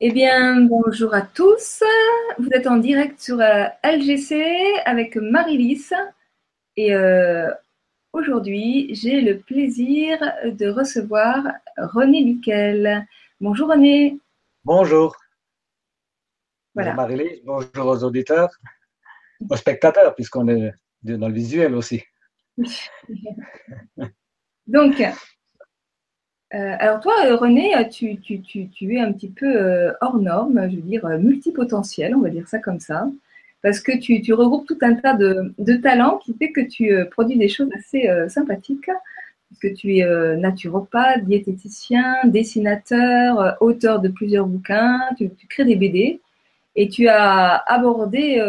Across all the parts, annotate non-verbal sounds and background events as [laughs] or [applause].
Eh bien, bonjour à tous. Vous êtes en direct sur euh, LGC avec Marie-Lys. Et euh, aujourd'hui, j'ai le plaisir de recevoir René Miquel. Bonjour René. Bonjour. Bonjour Marie-Lys, bonjour aux auditeurs, aux spectateurs, puisqu'on est dans le visuel aussi. [laughs] Donc, euh, alors toi, euh, René, euh, tu, es un petit peu hors norme, je veux dire multipotentiel, on va dire ça comme ça, parce que tu, regroupes tout un tas de, talents qui fait que tu produis des choses assez sympathiques, que tu es naturopathe, diététicien, dessinateur, auteur de plusieurs bouquins, tu, crées des BD, et tu as abordé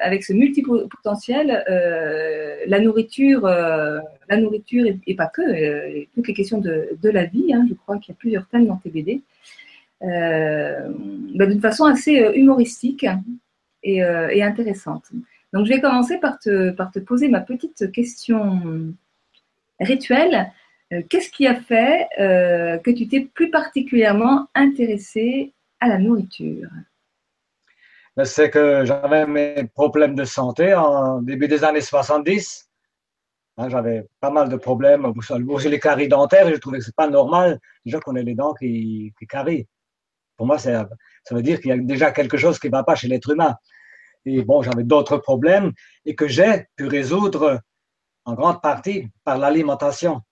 avec ce multipotentiel, euh, la nourriture, euh, la nourriture et, pas que, euh, toutes les questions de, la vie, hein, je crois qu'il y a plusieurs thèmes dans tes BD, bah, d'une façon assez humoristique et, intéressante. Donc je vais commencer par te, poser ma petite question rituelle. Qu'est-ce qui a fait que tu t'es plus particulièrement intéressé à la nourriture? C'est que j'avais mes problèmes de santé en début des années 70. Hein, j'avais pas mal de problèmes, aussi les caries dentaires, et je trouvais que c'est pas normal déjà qu'on ait les dents qui, qui carient. Pour moi, ça veut dire qu'il y a déjà quelque chose qui ne va pas chez l'être humain. Et bon, j'avais d'autres problèmes et que j'ai pu résoudre en grande partie par l'alimentation.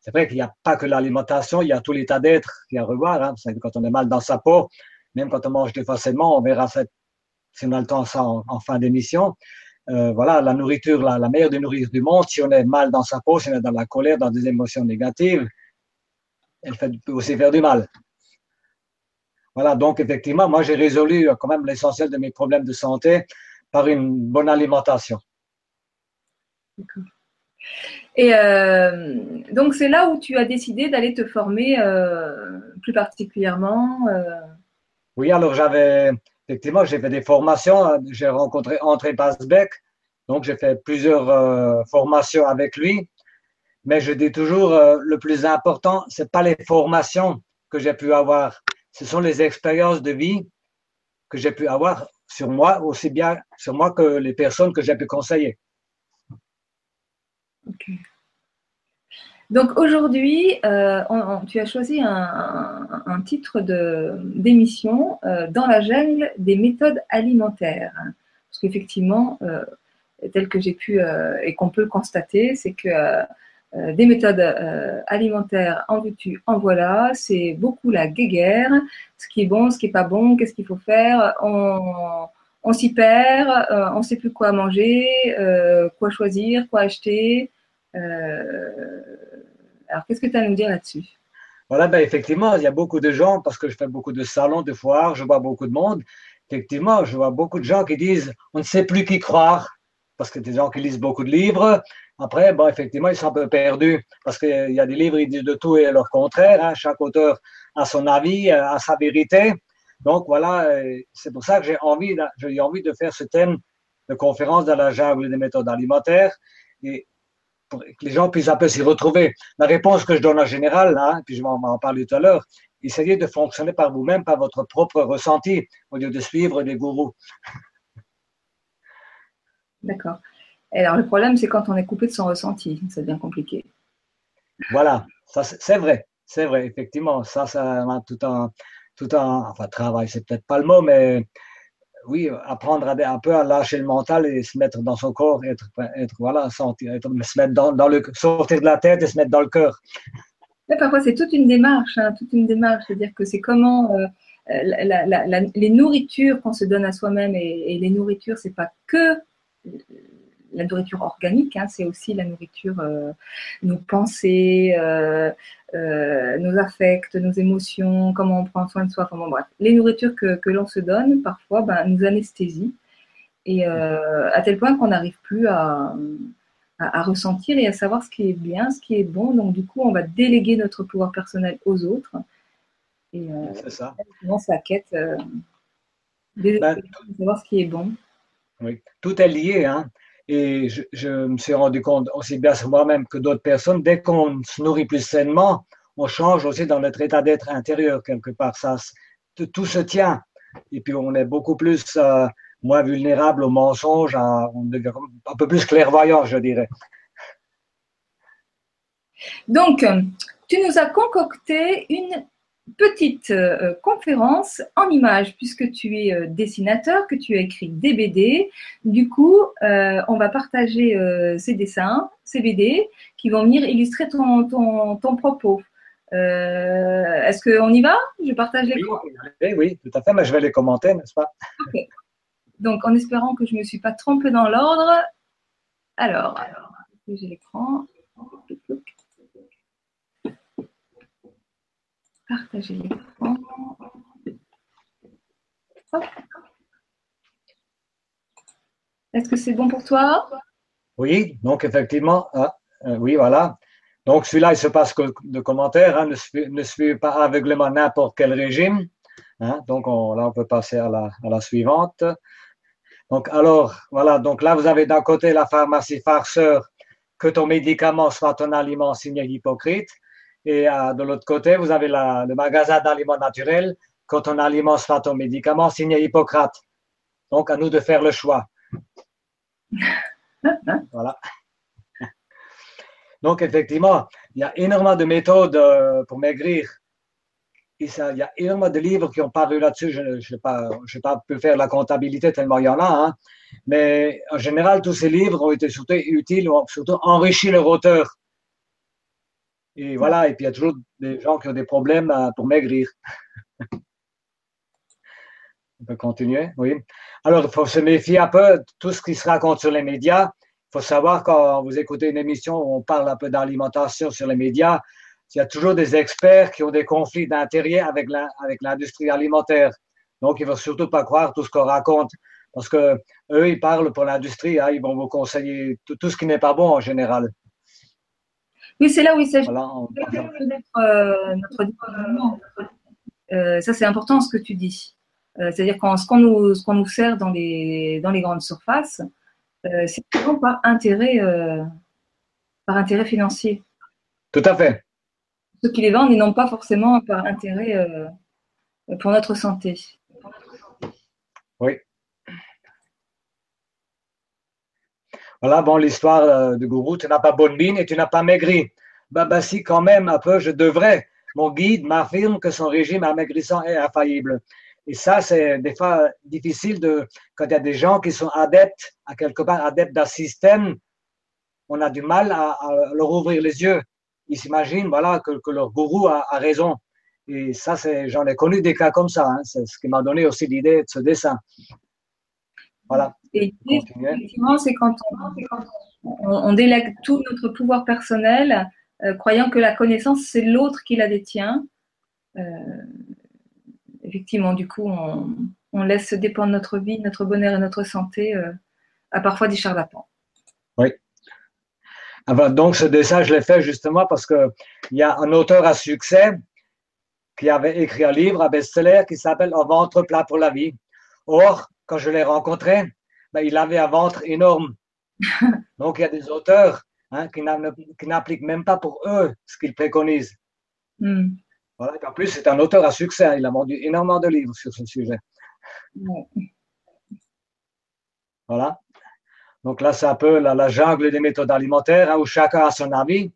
C'est vrai qu'il n'y a pas que l'alimentation, il y a tout l'état d'être qu'il y a à revoir. Hein. Quand on est mal dans sa peau, même quand on mange des on verra ça, si on a le temps ça en, fin d'émission. Euh, voilà, la nourriture, la, la, meilleure des nourritures du monde, si on est mal dans sa peau, si on est dans la colère, dans des émotions négatives, elle fait, peut aussi faire du mal. Voilà, donc effectivement, moi j'ai résolu quand même l'essentiel de mes problèmes de santé par une bonne alimentation. Et euh, donc c'est là où tu as décidé d'aller te former euh, plus particulièrement oui, alors j'avais, effectivement, j'ai fait des formations. J'ai rencontré André Basbeck, donc j'ai fait plusieurs euh, formations avec lui. Mais je dis toujours, euh, le plus important, c'est pas les formations que j'ai pu avoir, ce sont les expériences de vie que j'ai pu avoir sur moi, aussi bien sur moi que les personnes que j'ai pu conseiller. Donc aujourd'hui, euh, tu as choisi un, titre d'émission euh, dans la jungle des méthodes alimentaires. Parce qu'effectivement, euh, tel que j'ai pu et qu'on peut constater, c'est que des méthodes alimentaires en veux-tu, en voilà, c'est beaucoup la guéguerre, ce qui est bon, ce qui est pas bon, qu'est-ce qu'il faut faire, on, on s'y perd, on ne sait plus quoi manger, quoi choisir, quoi acheter. Alors, qu'est-ce que tu as à nous dire là-dessus? Voilà, ben, effectivement, il y a beaucoup de gens, parce que je fais beaucoup de salons, de foires, je vois beaucoup de monde. Effectivement, je vois beaucoup de gens qui disent on ne sait plus qui croire, parce que des gens qui lisent beaucoup de livres. Après, bon, effectivement, ils sont un peu perdus, parce qu'il y a des livres, ils disent de tout et leur contraire. Hein. Chaque auteur a son avis, a sa vérité. Donc voilà, c'est pour ça que j'ai envie, j'ai envie de faire ce thème de conférence dans la jungle des méthodes alimentaires. Et que les gens puissent un peu s'y retrouver. La réponse que je donne en général, hein, puis je vais en parler tout à l'heure, essayez de fonctionner par vous-même, par votre propre ressenti, au lieu de suivre des gourous. D'accord. Alors le problème, c'est quand on est coupé de son ressenti, ça devient compliqué. Voilà, ça c'est vrai, c'est vrai, effectivement. Ça, ça tout un, tout un, enfin travail, c'est peut-être pas le mot, mais oui, apprendre un peu à lâcher le mental et se mettre dans son corps, être, être voilà, sentir, se mettre dans, le, sortir de la tête et se mettre dans le cœur. parfois, c'est toute une démarche, hein, toute une démarche, c'est-à-dire que c'est comment euh, les nourritures qu'on se donne à soi-même et, et, les nourritures, c'est pas que la nourriture organique, hein, c'est aussi la nourriture, euh, nos pensées, euh, euh, nos affects, nos émotions, comment on prend soin de soi. Enfin, bref, les nourritures que, l'on se donne, parfois, ben, nous anesthésient. Et à tel point qu'on n'arrive plus à, ressentir et à savoir ce qui est bien, ce qui est bon. Donc, du coup, on va déléguer notre pouvoir personnel aux autres. Et c'est ça. La quête de ben, savoir ce qui est bon. Oui, tout est lié. Hein. Et je, me suis rendu compte aussi bien sur moi-même que d'autres personnes, dès qu'on se nourrit plus sainement, on change aussi dans notre état d'être intérieur quelque part. Ça, tout se tient. Et puis on est beaucoup plus euh, moins vulnérable aux mensonges, on devient un peu plus clairvoyant, je dirais. Donc, tu nous as concocté une petite euh, conférence en images, puisque tu es euh, dessinateur, que tu as écrit des BD. Du coup, on va partager ces dessins, ces BD, qui vont venir illustrer ton, ton, ton propos. Euh, est-ce qu'on y va? Je partage l'écran oui, oui, tout à fait, mais je vais les commenter, n'est-ce pas? Donc, en espérant que je ne me suis pas trompée dans l'ordre. Alors, alors j'ai l'écran? Partager l'écran. Est-ce que c'est bon pour toi? Oui, donc effectivement, ah, euh, oui, voilà. Donc, celui-là, il se passe que de commentaires. Hein, ne, suivez pas aveuglément n'importe quel régime. Hein, donc, on, là, on peut passer à la, à la, suivante. Donc, alors, voilà. Donc, là, vous avez d'un côté la pharmacie farceur, que ton médicament soit ton aliment signé hypocrite. Et euh, de l'autre côté, vous avez la, le magasin d'aliments naturels, que ton aliment soit ton médicament signé Hippocrate. Donc, à nous de faire le choix. [laughs] voilà. [laughs] Donc, effectivement, il y a énormément de méthodes euh, pour maigrir. il y a énormément de livres qui ont paru là-dessus. Je n'ai pas, pas pu faire la comptabilité tellement il y en a. Hein. Mais en général, tous ces livres ont été surtout utiles, ont surtout enrichi leur auteur. Et voilà, et puis il y a toujours des gens qui ont des problèmes euh, pour maigrir. [laughs] On peut continuer, oui. Alors, il faut se méfier un peu de tout ce qui se raconte sur les médias. Il faut savoir quand vous écoutez une émission où on parle un peu d'alimentation sur les médias, il y a toujours des experts qui ont des conflits d'intérêt avec l'industrie alimentaire. Donc, il ne faut surtout pas croire tout ce qu'on raconte. Parce que eux, ils parlent pour l'industrie, hein, ils vont vous conseiller tout, ce qui n'est pas bon en général. Oui, c'est là où il s'agit de euh, notre euh, ça, c'est important ce que tu dis. Euh, c'est-à-dire ce qu'on nous, nous, sert dans les, dans les grandes surfaces, c'est souvent par intérêt, par intérêt financier. Tout à fait. Ceux qui les vendent, ils n'ont pas forcément par intérêt pour notre santé. Oui. Voilà, bon, l'histoire du gourou, tu n'as pas bonne mine et tu n'as pas maigri. Bah, bah, si, quand même, un peu, je devrais. Mon guide m'affirme que son régime amaigrissant est infaillible. Et ça, c'est des fois difficile de, quand il y a des gens qui sont adeptes, à quelque part adeptes d'un système, on a du mal à, leur ouvrir les yeux. Ils s'imaginent, voilà, que, leur gourou a, raison. Et ça, c'est, j'en ai connu des cas comme ça. Hein. C'est ce qui m'a donné aussi l'idée de ce dessin. Voilà. Et effectivement, c'est quand on, délègue tout notre pouvoir personnel, euh, croyant que la connaissance, c'est l'autre qui la détient. Euh, effectivement, du coup, on, laisse dépendre notre vie, notre bonheur et notre santé euh, à parfois des charlatans. Oui. Ah ben, donc, ce dessin, je l'ai fait justement parce qu'il y a un auteur à succès qui avait écrit un livre, un best-seller qui s'appelle Un ventre plat pour la vie. Or, quand je l'ai rencontré, ben, il avait un ventre énorme. [laughs] Donc, il y a des auteurs hein, qui n'appliquent même pas pour eux ce qu'ils préconisent. Hmm. Voilà, en plus, c'est un auteur à succès. Hein. Il a vendu énormément de livres sur ce sujet. Voilà. Donc là, c'est un peu la, jungle des méthodes alimentaires, hein, où chacun a son avis.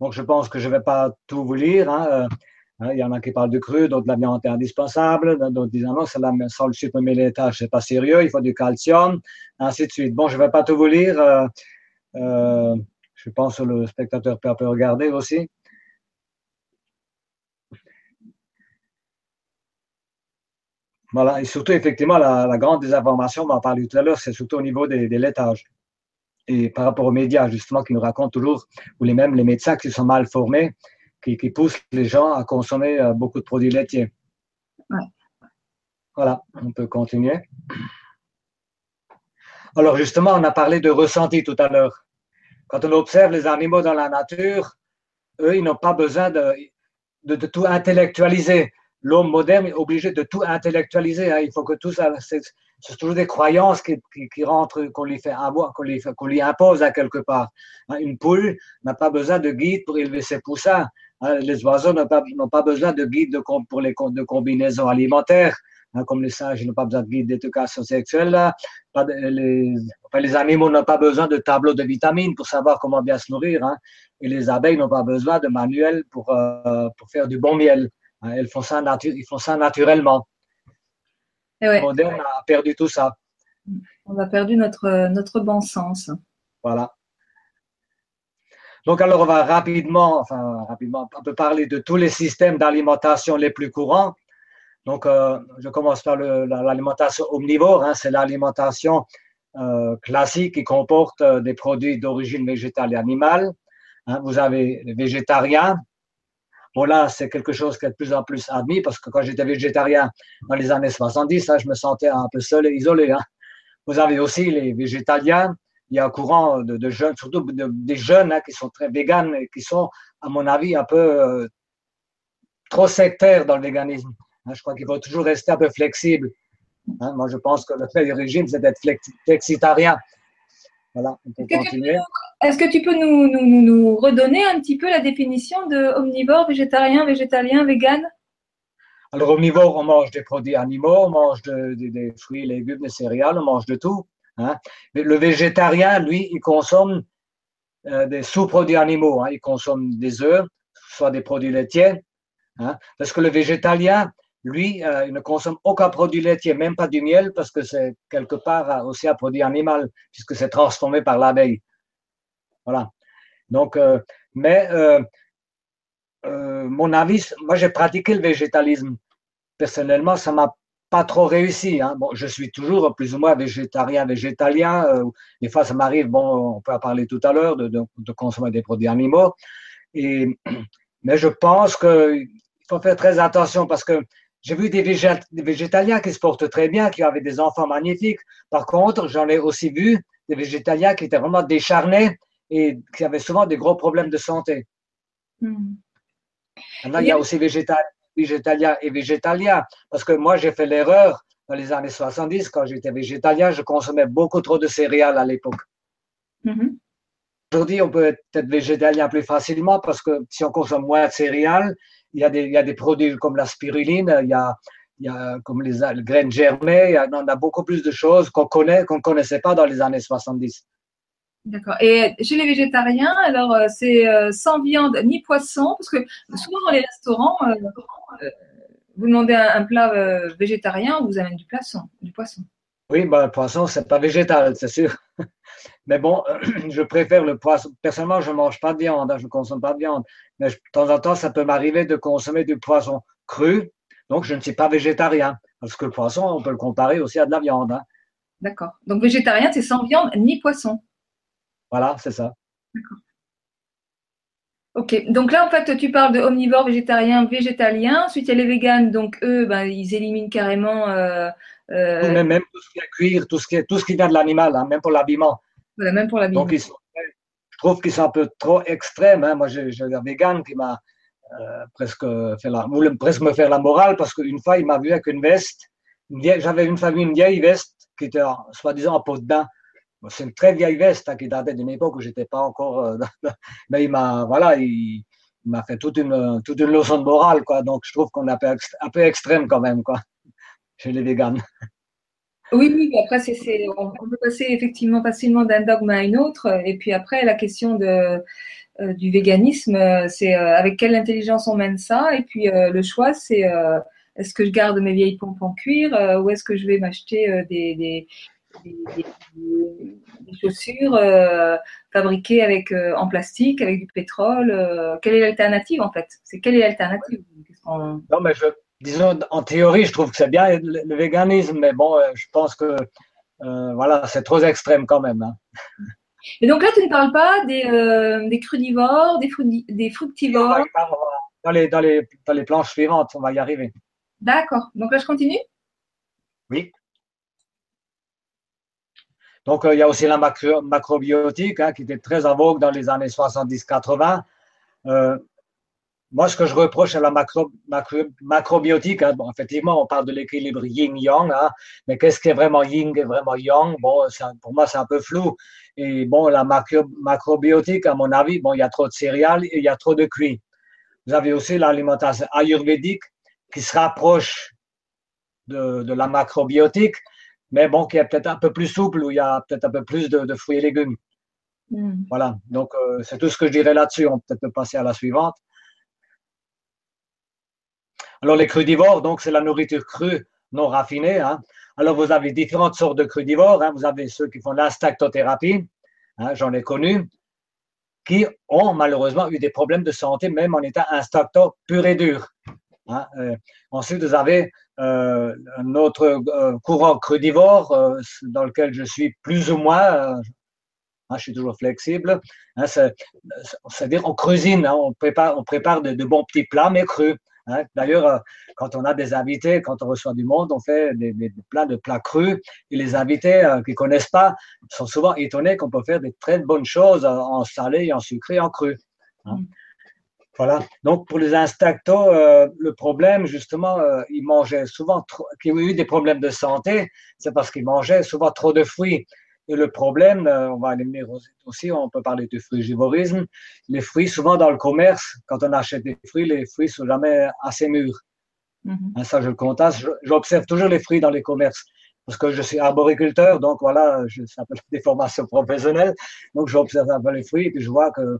Donc je pense que je ne vais pas tout vous lire. Euh, il y en a qui parlent du cru, d'autres de la viande est indispensable, d'autres disent non, c'est la, sans le supprimer les tâches, c'est pas sérieux, il faut du calcium, ainsi de suite. Bon, je ne vais pas tout vous lire. Euh, euh, je pense que le spectateur peut un peu regarder aussi. Voilà, et surtout, effectivement, la, grande désinformation, on en parlait tout à l'heure, c'est surtout au niveau des, laitages. Et par rapport aux médias, justement, qui nous racontent toujours, ou les mêmes les médecins qui sont mal formés, qui, poussent les gens à consommer euh, beaucoup de produits laitiers. Voilà, on peut continuer. Alors, justement, on a parlé de ressenti tout à l'heure. Quand on observe les animaux dans la nature, eux, ils n'ont pas besoin de, de tout intellectualiser l'homme moderne est obligé de tout intellectualiser. Hein. Il faut que tout ça, c'est toujours des croyances qui, qui, rentrent, qu'on lui fait avoir, qu'on lui, qu'on lui impose à quelque part. Hein. Une poule n'a pas besoin de guide pour élever ses poussins. Hein, les oiseaux n'ont pas, pas, besoin de guide de, pour les de combinaisons alimentaires. Hein, comme les singes n'ont pas besoin de guide d'éducation sexuelle. Pas les, les, animaux n'ont pas besoin de tableaux de vitamines pour savoir comment bien se nourrir. Hein, et les abeilles n'ont pas besoin de manuels pour, euh, pour faire du bon miel. Elles font ça, ils font ça naturellement. Le moderne a perdu tout ça. On a perdu notre, notre bon sens. Voilà. Donc, alors, on va rapidement, enfin, rapidement, on peut parler de tous les systèmes d'alimentation les plus courants. Donc, euh, je commence par l'alimentation omnivore. Hein, c'est l'alimentation euh, classique qui comporte euh, des produits d'origine végétale et animale. Hein, vous avez les végétariens. Bon, là, c'est quelque chose qui est de plus en plus admis parce que quand j'étais végétarien dans les années 70, hein, je me sentais un peu seul et isolé. Vous avez aussi les végétaliens. Il y a un courant de, jeunes, surtout des jeunes qui sont très véganes et qui sont, à mon avis, un peu trop sectaires dans le véganisme. Hein, je crois qu'il faut toujours rester un peu flexible. Hein, moi, je pense que le meilleur régime, c'est d'être flexitarien. Voilà, on peut continuer. Est-ce que tu peux nous, nous, nous, redonner un petit peu la définition de omnivore, végétarien, végétalien, vegan Alors, omnivore, on mange des produits animaux, on mange des fruits, légumes, des céréales, on mange de tout. Hein. Le végétarien, lui, il consomme euh, des sous-produits animaux. Il consomme des œufs, soit des produits laitiers. Parce que le végétalien, lui, euh, il ne consomme aucun produit laitier, même pas du miel, parce que c'est quelque part aussi un produit animal, puisque c'est transformé par l'abeille. Voilà. Donc, euh, mais euh, mon avis, moi j'ai pratiqué le végétalisme. Personnellement, ça m'a pas trop réussi. Hein. Bon, je suis toujours plus ou moins végétarien, végétalien. des fois, ça m'arrive, bon, on peut en parler tout à l'heure, de, de, consommer des produits animaux. Et, [clears throat] mais je pense qu'il faut faire très attention parce que j'ai vu des, végétaliens qui se portent très bien, qui avaient des enfants magnifiques. Par contre, j'en ai aussi vu des végétaliens qui étaient vraiment décharnés et qui avaient souvent des gros problèmes de santé. Hmm. il y a aussi végétaliens et végétaliens. Parce que moi, j'ai fait l'erreur dans les années 70, quand j'étais végétalien, je consommais beaucoup trop de céréales à l'époque. Hmm. Aujourd'hui, on peut être végétalien plus facilement parce que si on consomme moins de céréales, il y a des, il y a des produits comme la spiruline, il y a, il y a comme les, graines germées, il y a, on a beaucoup plus de choses qu'on connaît, qu'on ne connaissait pas dans les années 70. D'accord. Et chez les végétariens, alors euh, c'est euh, sans viande ni poisson, parce que souvent dans les restaurants, euh, vous demandez un, plat végétarien, vous amène du poisson, du poisson. Oui, ben, le poisson, c'est pas végétal, c'est sûr. [laughs] Mais bon, [clears throat] je préfère le poisson. Personnellement, je ne mange pas de viande, hein, je ne consomme pas de viande. Mais de temps en temps, ça peut m'arriver de consommer du poisson cru. Donc, je ne suis pas végétarien. Parce que le poisson, on peut le comparer aussi à de la viande. Hein. D'accord. Donc, végétarien, c'est sans viande ni poisson. Voilà, c'est ça. D'accord. Ok, donc là en fait tu parles de omnivore, végétarien, végétalien. Ensuite il y a les véganes, donc eux ben, ils éliminent carrément. Euh, euh, même, tout ce qui est à cuire, tout ce qui, est, tout ce qui vient de l'animal, hein, même pour l'habillement. Voilà, même pour l'habillement. Donc je trouve qu'ils sont un peu trop extrêmes. Hein. Moi j'ai un vegan qui m'a euh, presque fait la, voulait presque me faire la morale parce qu'une fois il m'a vu avec une veste. J'avais une famille, une vieille veste qui était soi-disant en peau de bain c'est une très vieille veste hein, qui datait d'une époque où j'étais pas encore. Euh, [laughs] mais il m'a, voilà, il, m'a fait toute une, toute une leçon de morale, quoi. Donc je trouve qu'on est un peu, extrême quand même, quoi, [laughs] chez les véganes. Oui, oui, après, c'est, on, peut passer effectivement facilement d'un dogme à un autre. Et puis après, la question de, euh, du véganisme, c'est euh, avec quelle intelligence on mène ça? Et puis le choix, c'est est-ce que je garde mes vieilles pompes en cuir ou est-ce que je vais m'acheter des, chaussures euh, fabriquées avec, euh, en plastique, avec du pétrole. Euh, quelle est l'alternative en fait? C'est quelle est l'alternative? Non, mais je, disons, en théorie, je trouve que c'est bien le, véganisme, mais bon, je pense que voilà, c'est trop extrême quand même. Hein. Et donc là, tu ne parles pas des, des crudivores, des, des fructivores? Dans les, dans, les, dans les planches suivantes, on va y arriver. D'accord. Donc là, je continue? Oui. Donc, euh, il y a aussi la macrobiotique hein, qui était très en vogue dans les années 70-80. Euh, moi, ce que je reproche à la macro, macrobiotique, hein, bon, effectivement, on parle de l'équilibre yin-yang, hein, mais qu'est-ce qui est vraiment yin et vraiment yang? Bon, pour moi, c'est un peu flou. Et bon, la macrobiotique, à mon avis, bon, il y a trop de céréales et il y a trop de cuits. Vous avez aussi l'alimentation ayurvédique qui se rapproche de, la macrobiotique, mais bon, qui est peut-être un peu plus souple, où il y a peut-être un peu plus de, de fruits et légumes. Mm. Voilà, donc euh, c'est tout ce que je dirais là-dessus. On peut peut-être passer à la suivante. Alors les crudivores, donc c'est la nourriture crue non raffinée. Hein. Alors vous avez différentes sortes de crudivores. Hein. Vous avez ceux qui font l'instactothérapie, hein, j'en ai connu, qui ont malheureusement eu des problèmes de santé, même en état instacto pur et dur. Hein. Euh, ensuite, vous avez euh, un autre euh, courant crudivore dans lequel je suis plus ou moins, hein, je suis toujours flexible, hein, c'est-à-dire on cuisine, on prépare, on prépare de, bons petits plats mais crus. D'ailleurs, quand on a des invités, quand on reçoit du monde, on fait des, plats de plats crus. Et les invités qui connaissent pas sont souvent étonnés qu'on peut faire des très bonnes choses en salé, en sucré, en cru. Hein. Voilà. Donc pour les instinctos, euh, le problème justement, euh, ils mangeaient souvent trop, qui ont eu des problèmes de santé, c'est parce qu'ils mangeaient souvent trop de fruits. Et le problème, euh, on va aller aussi, on peut parler du frugivorisme. Les fruits, souvent dans le commerce, quand on achète des fruits, les fruits sont jamais assez mûrs. Mm-hmm. Ça, je le constate. J'observe toujours les fruits dans les commerces parce que je suis arboriculteur, donc voilà, je, ça des formations professionnelles. Donc j'observe un peu les fruits et puis je vois que euh,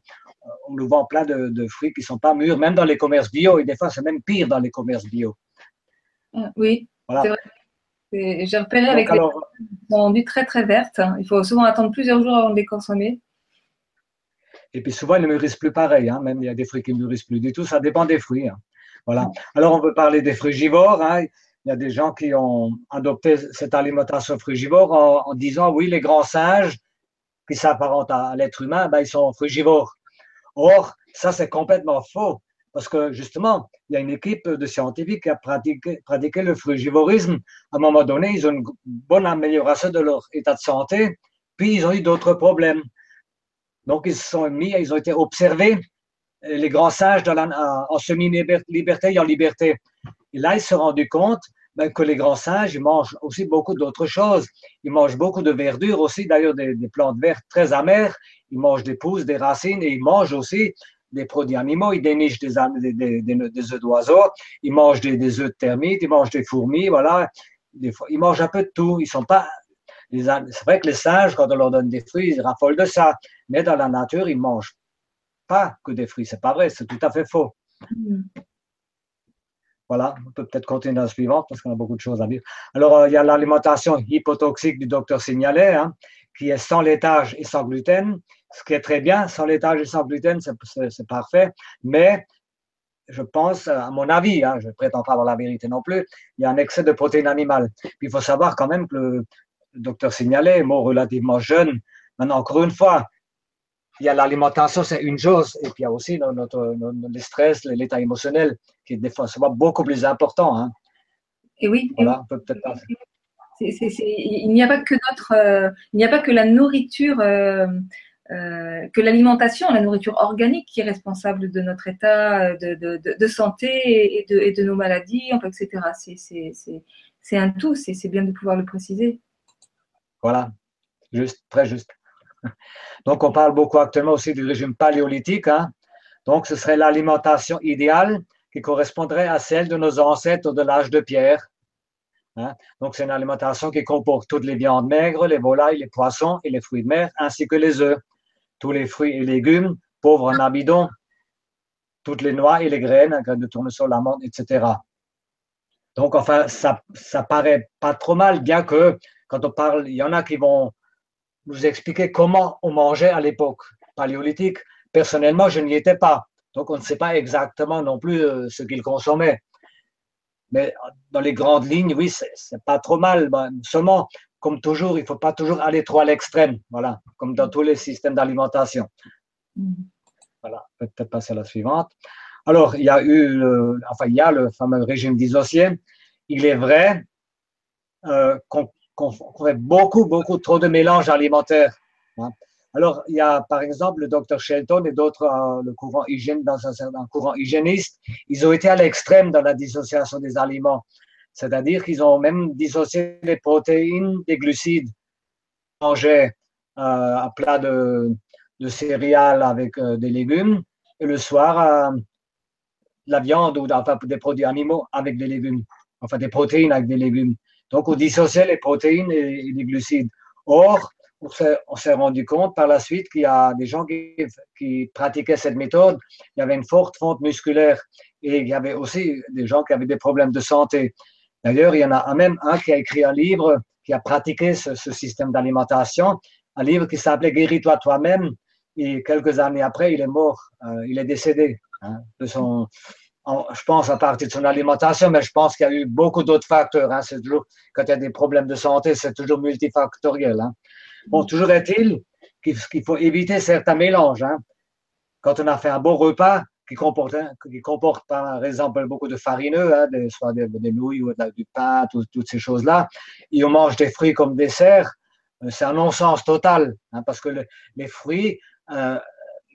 on nous vend plein de, de, fruits qui sont pas mûrs, même dans les commerces bio. Et des fois, c'est même pire dans les commerces bio. Ah, oui, voilà. c'est vrai. J'ai repéré avec alors, les sont rendues très très vertes. Il faut souvent attendre plusieurs jours avant de les consommer. Et puis souvent, ils ne mûrissent plus pareil. Hein. Même il y a des fruits qui ne mûrissent plus du tout. Ça dépend des fruits. Hein. Voilà. Alors, on peut parler des frugivores. Hein. Il y a des gens qui ont adopté cette alimentation frugivore en, disant oui, les grands singes qui s'apparentent à, l'être humain, ben, ils sont frugivores. Or, ça, c'est complètement faux. Parce que justement, il y a une équipe de scientifiques qui a pratiqué, pratiqué le frugivorisme. À un moment donné, ils ont une bonne amélioration de leur état de santé, puis ils ont eu d'autres problèmes. Donc, ils se sont mis, ils ont été observés, les grands sages dans la, en semi-liberté et en liberté. Et là, ils se sont rendus compte ben, que les grands singes, ils mangent aussi beaucoup d'autres choses. Ils mangent beaucoup de verdure aussi, d'ailleurs des, plantes vertes très amères. Ils mangent des pousses, des racines et ils mangent aussi des produits animaux, ils dénichent des, des, des, œufs d'oiseaux, ils mangent des, œufs de termites, ils mangent des fourmis, voilà. Ils mangent un peu de tout. Ils sont pas. C'est vrai que les singes, quand on leur donne des fruits, ils raffolent de ça. Mais dans la nature, ils mangent pas que des fruits. C'est pas vrai, c'est tout à fait faux. Voilà, on peut peut-être continuer dans la suivante parce qu'on a beaucoup de choses à dire. Alors, euh, il y a l'alimentation hypotoxique du docteur Signalet, hein, qui est sans laitage et sans gluten ce qui est très bien. Sans laitage et sans gluten, c'est parfait. Mais je pense, à mon avis, hein, je ne prétends pas avoir la vérité non plus, il y a un excès de protéines animales. Il faut savoir quand même que le, docteur Signalé est mort relativement jeune. Maintenant, encore une fois, il y a l'alimentation, c'est une chose, et puis il y a aussi notre, notre, le stress, l'état émotionnel, qui est des fois souvent beaucoup plus important. Hein. Et oui. Voilà, peut peut-être il n'y a pas que notre, euh, il n'y a pas que la nourriture. Euh, euh, que l'alimentation, la nourriture organique qui est responsable de notre état de, de, de, de santé et de, et de, nos maladies, etc. C'est un tout, c'est bien de pouvoir le préciser. Voilà, juste, très juste. Donc, on parle beaucoup actuellement aussi du régime paléolithique. Hein. Donc, ce serait l'alimentation idéale qui correspondrait à celle de nos ancêtres de l'âge de pierre. Hein. Donc, c'est une alimentation qui comporte toutes les viandes maigres, les volailles, les poissons et les fruits de mer, ainsi que les œufs tous les fruits et légumes, pauvres en amidon, toutes les noix et les graines, graines de tournesol, l'amande, etc. Donc, enfin, ça, ça paraît pas trop mal, bien que quand on parle, il y en a qui vont nous expliquer comment on mangeait à l'époque paléolithique. Personnellement, je n'y étais pas. Donc, on ne sait pas exactement non plus euh, ce qu'ils consommaient. Mais dans les grandes lignes, oui, c'est pas trop mal. Seulement, comme toujours, il ne faut pas toujours aller trop à l'extrême, voilà, comme dans tous les systèmes d'alimentation. Mm. Voilà, peut-être passer à la suivante. Alors, il y a eu, le, enfin, il y a le fameux régime dissocié. Il est vrai euh, qu'on qu fait beaucoup, beaucoup trop de mélanges alimentaires. Hein. Alors, il y a par exemple le docteur Shelton et d'autres, euh, le courant hygiène, dans un, courant hygiéniste, ils ont été à l'extrême dans la dissociation des aliments. C'est-à-dire qu'ils ont même dissocié les protéines des glucides. Mangeaient euh, un plat de, de céréales avec euh, des légumes et le soir, euh, la viande ou des produits animaux avec des légumes, enfin des protéines avec des légumes. Donc, on dissociait les protéines et, les glucides. Or, on s'est rendu compte par la suite qu'il y a des gens qui, pratiquaient cette méthode, il y avait une forte fonte musculaire et il y avait aussi des gens qui avaient des problèmes de santé. D'ailleurs, il y en a même un qui a écrit un livre, qui a pratiqué ce, ce système d'alimentation, un livre qui s'appelait Guéris-toi toi-même. Et quelques années après, il est mort, euh, il est décédé hein, de son, je pense à partir de son alimentation, mais je pense qu'il y a eu beaucoup d'autres facteurs. Hein. C'est toujours, quand il y a des problèmes de santé, c'est toujours multifactoriel. Hein. Bon, toujours est-il qu'il faut éviter certains mélanges. Hein. Quand on a fait un bon repas qui comporte, qui comporte par exemple beaucoup de farineux, hein, des, soit des, nouilles ou du pain, toutes ces choses-là, et on mange des fruits comme dessert, euh, c'est un non-sens total, parce que les fruits, euh,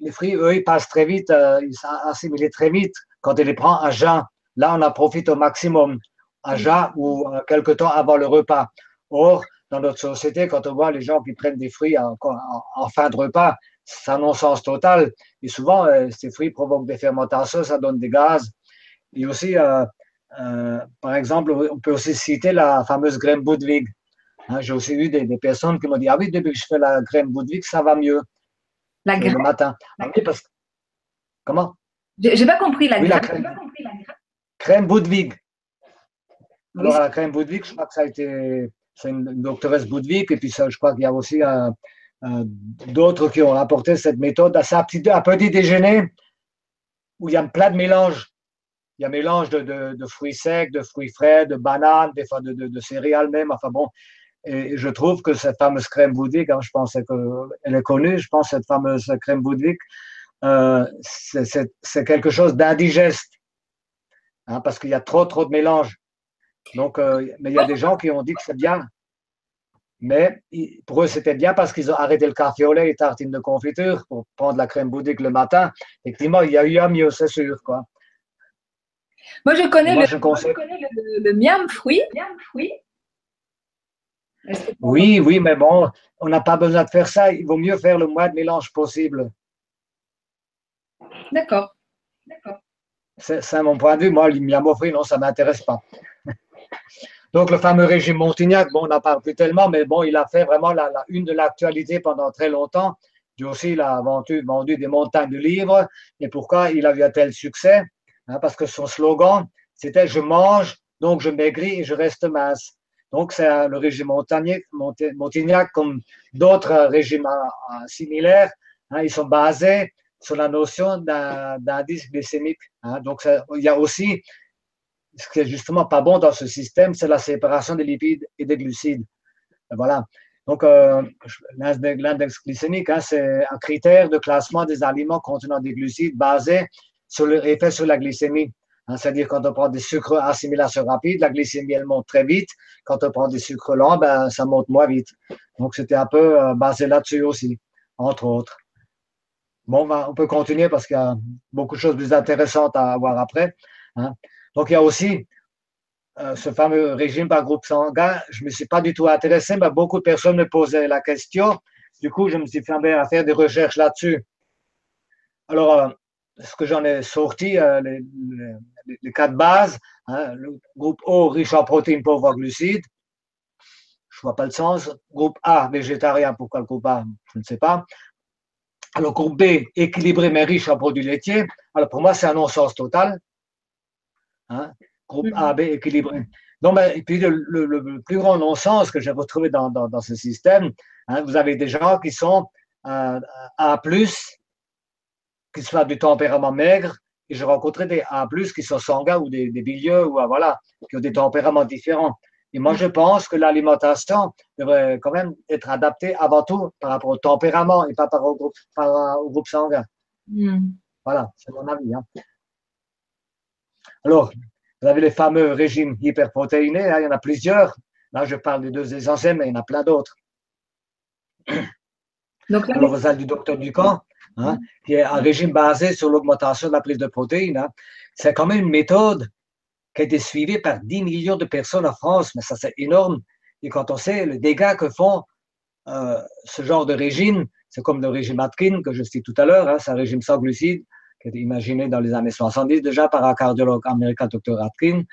les fruits, eux, ils passent très vite, euh, ils s'assimilent très vite quand il les prend à jeun. Là, on en profite au maximum, à jeun ou euh, quelque temps avant le repas. Or, dans notre société, quand on voit les gens qui prennent des fruits en, fin de repas, c'est un non-sens total. Et souvent, euh, ces fruits provoquent des fermentations, ça donne des gaz. Et aussi, euh, par exemple, on peut aussi citer la fameuse graine Budwig. Hein, j'ai aussi eu des, personnes qui m'ont dit Ah oui, depuis que je fais la graine Budwig, ça va mieux. La graine Le matin. Ah parce... Comment? J'ai pas compris la, crème. Crème Budwig. Alors, la crème Budwig, je crois que ça a été. C'est une doctoresse Budwig, et puis ça, je crois qu'il y a aussi euh, euh, d'autres qui ont rapporté cette méthode à un petit, petit déjeuner où il y a plein de mélanges. Il y a un mélange de, fruits secs, de fruits frais, de bananes, des fois de, céréales même. Enfin bon, et je trouve que cette fameuse crème Budwig, hein, je pense qu'elle est connue, je pense cette fameuse crème Budwig, euh, c'est quelque chose d'indigeste, hein, parce qu'il y a trop, trop de mélange. Donc, euh, mais il y a des gens qui ont dit que c'est bien. Mais pour eux, c'était bien parce qu'ils ont arrêté le café au lait et tartines de confiture pour prendre la crème bouddhique le matin. Effectivement, il y a eu un mieux, c'est sûr. Quoi. Moi, je connais, le, je connais le, miam fruit. Oui, oui, mais bon, on n'a pas besoin de faire ça. Il vaut mieux faire le moins de mélange possible. D'accord. C'est mon point de vue. Moi, l'imiamofri, non, ça ne m'intéresse pas. [laughs] Donc, le fameux régime Montignac, bon, on n'en parle plus tellement, mais bon, il a fait vraiment la, une de l'actualité pendant très longtemps. Lui aussi, il a vendu, vendu, des montagnes de livres. Et pourquoi il a eu un tel succès? Hein, Parce que son slogan, c'était Je mange, donc je maigris et je reste mince. Donc, c'est le régime Montignac, comme d'autres régimes euh, similaires. Hein, ils sont basés sur la notion d'indice glycémique. Hein. Donc, il y a aussi, ce qui est justement pas bon dans ce système, c'est la séparation des lipides et des glucides. Voilà. Donc, euh, l'index glycémique, hein, c'est un critère de classement des aliments contenant des glucides basé sur leur effet sur la glycémie. Hein. C'est-à-dire, quand on prend des sucres à assimilation rapide, la glycémie, elle monte très vite. Quand on prend des sucres lents, ben, ça monte moins vite. Donc, c'était un peu euh, basé là-dessus aussi, entre autres. Bon, on peut continuer parce qu'il y a beaucoup de choses plus intéressantes à voir après. Hein. Donc, il y a aussi euh, ce fameux régime par groupe sanguin. Je ne me suis pas du tout intéressé, mais beaucoup de personnes me posaient la question. Du coup, je me suis fait à faire des recherches là-dessus. Alors, euh, ce que j'en ai sorti, euh, les, quatre bases, hein, le groupe O, riche en protéines, pauvre en glucides. Je ne vois pas le sens. Groupe A, végétarien, pourquoi le groupe A? Je ne sais pas. Alors, groupe B, équilibré mais riche en produits laitiers. Alors, pour moi, c'est un non-sens total. Hein? Groupe A, B, équilibré. Donc, ben, et puis, le, plus grand non-sens que j'ai retrouvé dans, ce système, hein, vous avez des gens qui sont euh, A, qui soient du tempérament maigre, et j'ai rencontré des A, qui sont sanguins ou des, des bilieux, ou voilà, qui ont des tempéraments différents. Et moi, je pense que l'alimentation devrait quand même être adaptée avant tout par rapport au tempérament et pas par au groupe, au groupe sanguin. Hmm. Voilà, c'est mon avis. Hein. Alors, vous avez les fameux régimes hyperprotéinés, hein, il y en a plusieurs. Là, je parle des deux essentiels, mais il y en a plein d'autres. Donc, Alors, vous avez du docteur Ducamp, hein, qui est un régime basé sur l'augmentation de la prise de protéines. C'est quand même une méthode qui a été suivi par 10 millions de personnes en France, mais ça c'est énorme. Et quand on sait le dégât que font euh, ce genre de régime, c'est comme le régime Atkin que je cite tout à l'heure, hein, c'est un régime sans glucides, qui a été imaginé dans les années 70 déjà par un cardiologue américain, Dr. Atkin.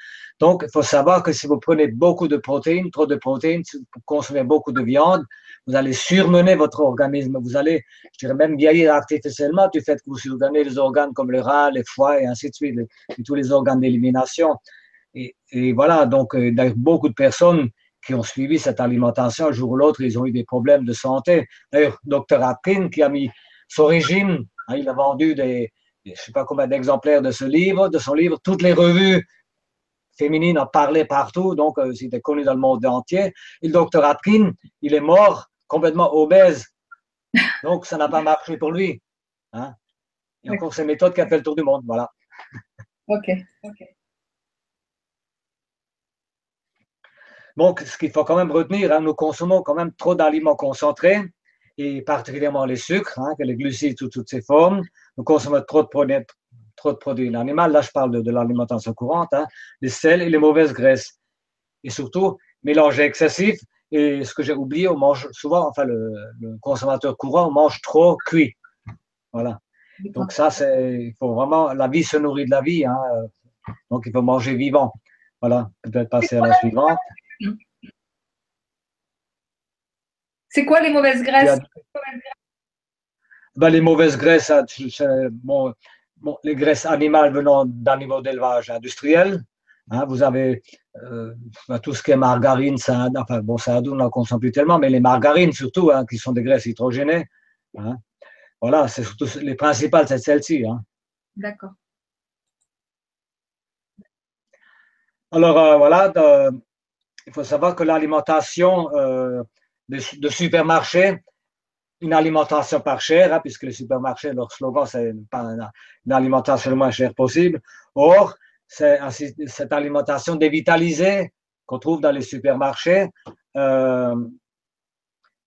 Donc, il faut savoir que si vous prenez beaucoup de protéines, trop de protéines, si vous consommez beaucoup de viande, vous allez surmener votre organisme. Vous allez, je dirais même vieillir artificiellement du fait que vous surmenez les organes comme le rein, les foies et ainsi de suite, et tous les organes d'élimination. Et, voilà, donc, euh, a beaucoup de personnes qui ont suivi cette alimentation, un jour ou l'autre, ils ont eu des problèmes de santé. D'ailleurs, Dr. Atkin, qui a mis son régime, hein, il a vendu des, je ne sais pas combien d'exemplaires de ce livre, de son livre, toutes les revues féminines en parlaient partout, donc euh, c'était connu dans le monde entier. Et le docteur Atkin, il est mort complètement obèse. Donc, ça n'a pas marché pour lui. Hein. A encore ces méthodes qui a fait le tour du monde. Voilà. OK. OK. Donc, ce qu'il faut quand même retenir, hein, nous consommons quand même trop d'aliments concentrés, et particulièrement les sucres, hein, les glucides sous toutes ces formes. Nous consommons trop de, trop de protéines animales. Là, je parle de, l'alimentation courante, hein, les sels et les mauvaises graisses. Et surtout, mélanger excessif. Et ce que j'ai oublié, on mange souvent, enfin, le, consommateur courant mange trop cuit. Voilà. Donc ça, c'est, il faut vraiment, la vie se nourrit de la vie. Hein, donc il faut manger vivant. Voilà. Peut-être passer à la suivante. C'est quoi les mauvaises graisses? Ben, Les mauvaises graisses, bon, les graisses animales venant d'animaux d'élevage industriel. Hein, vous avez euh, ben, tout ce qui est margarine, ça, enfin bon, ça on n'en consomme plus tellement, mais les margarines surtout, hein, qui sont des graisses hydrogénées. Hein. voilà, c'est surtout les principales, c'est celles-ci. D'accord. Alors euh, voilà, il faut savoir que l'alimentation euh, de, supermarché, une alimentation pas chère, hein, puisque les supermarchés, leur slogan, c'est une, alimentation le moins chère possible. Or, c'est cette alimentation dévitalisée qu'on trouve dans les supermarchés euh,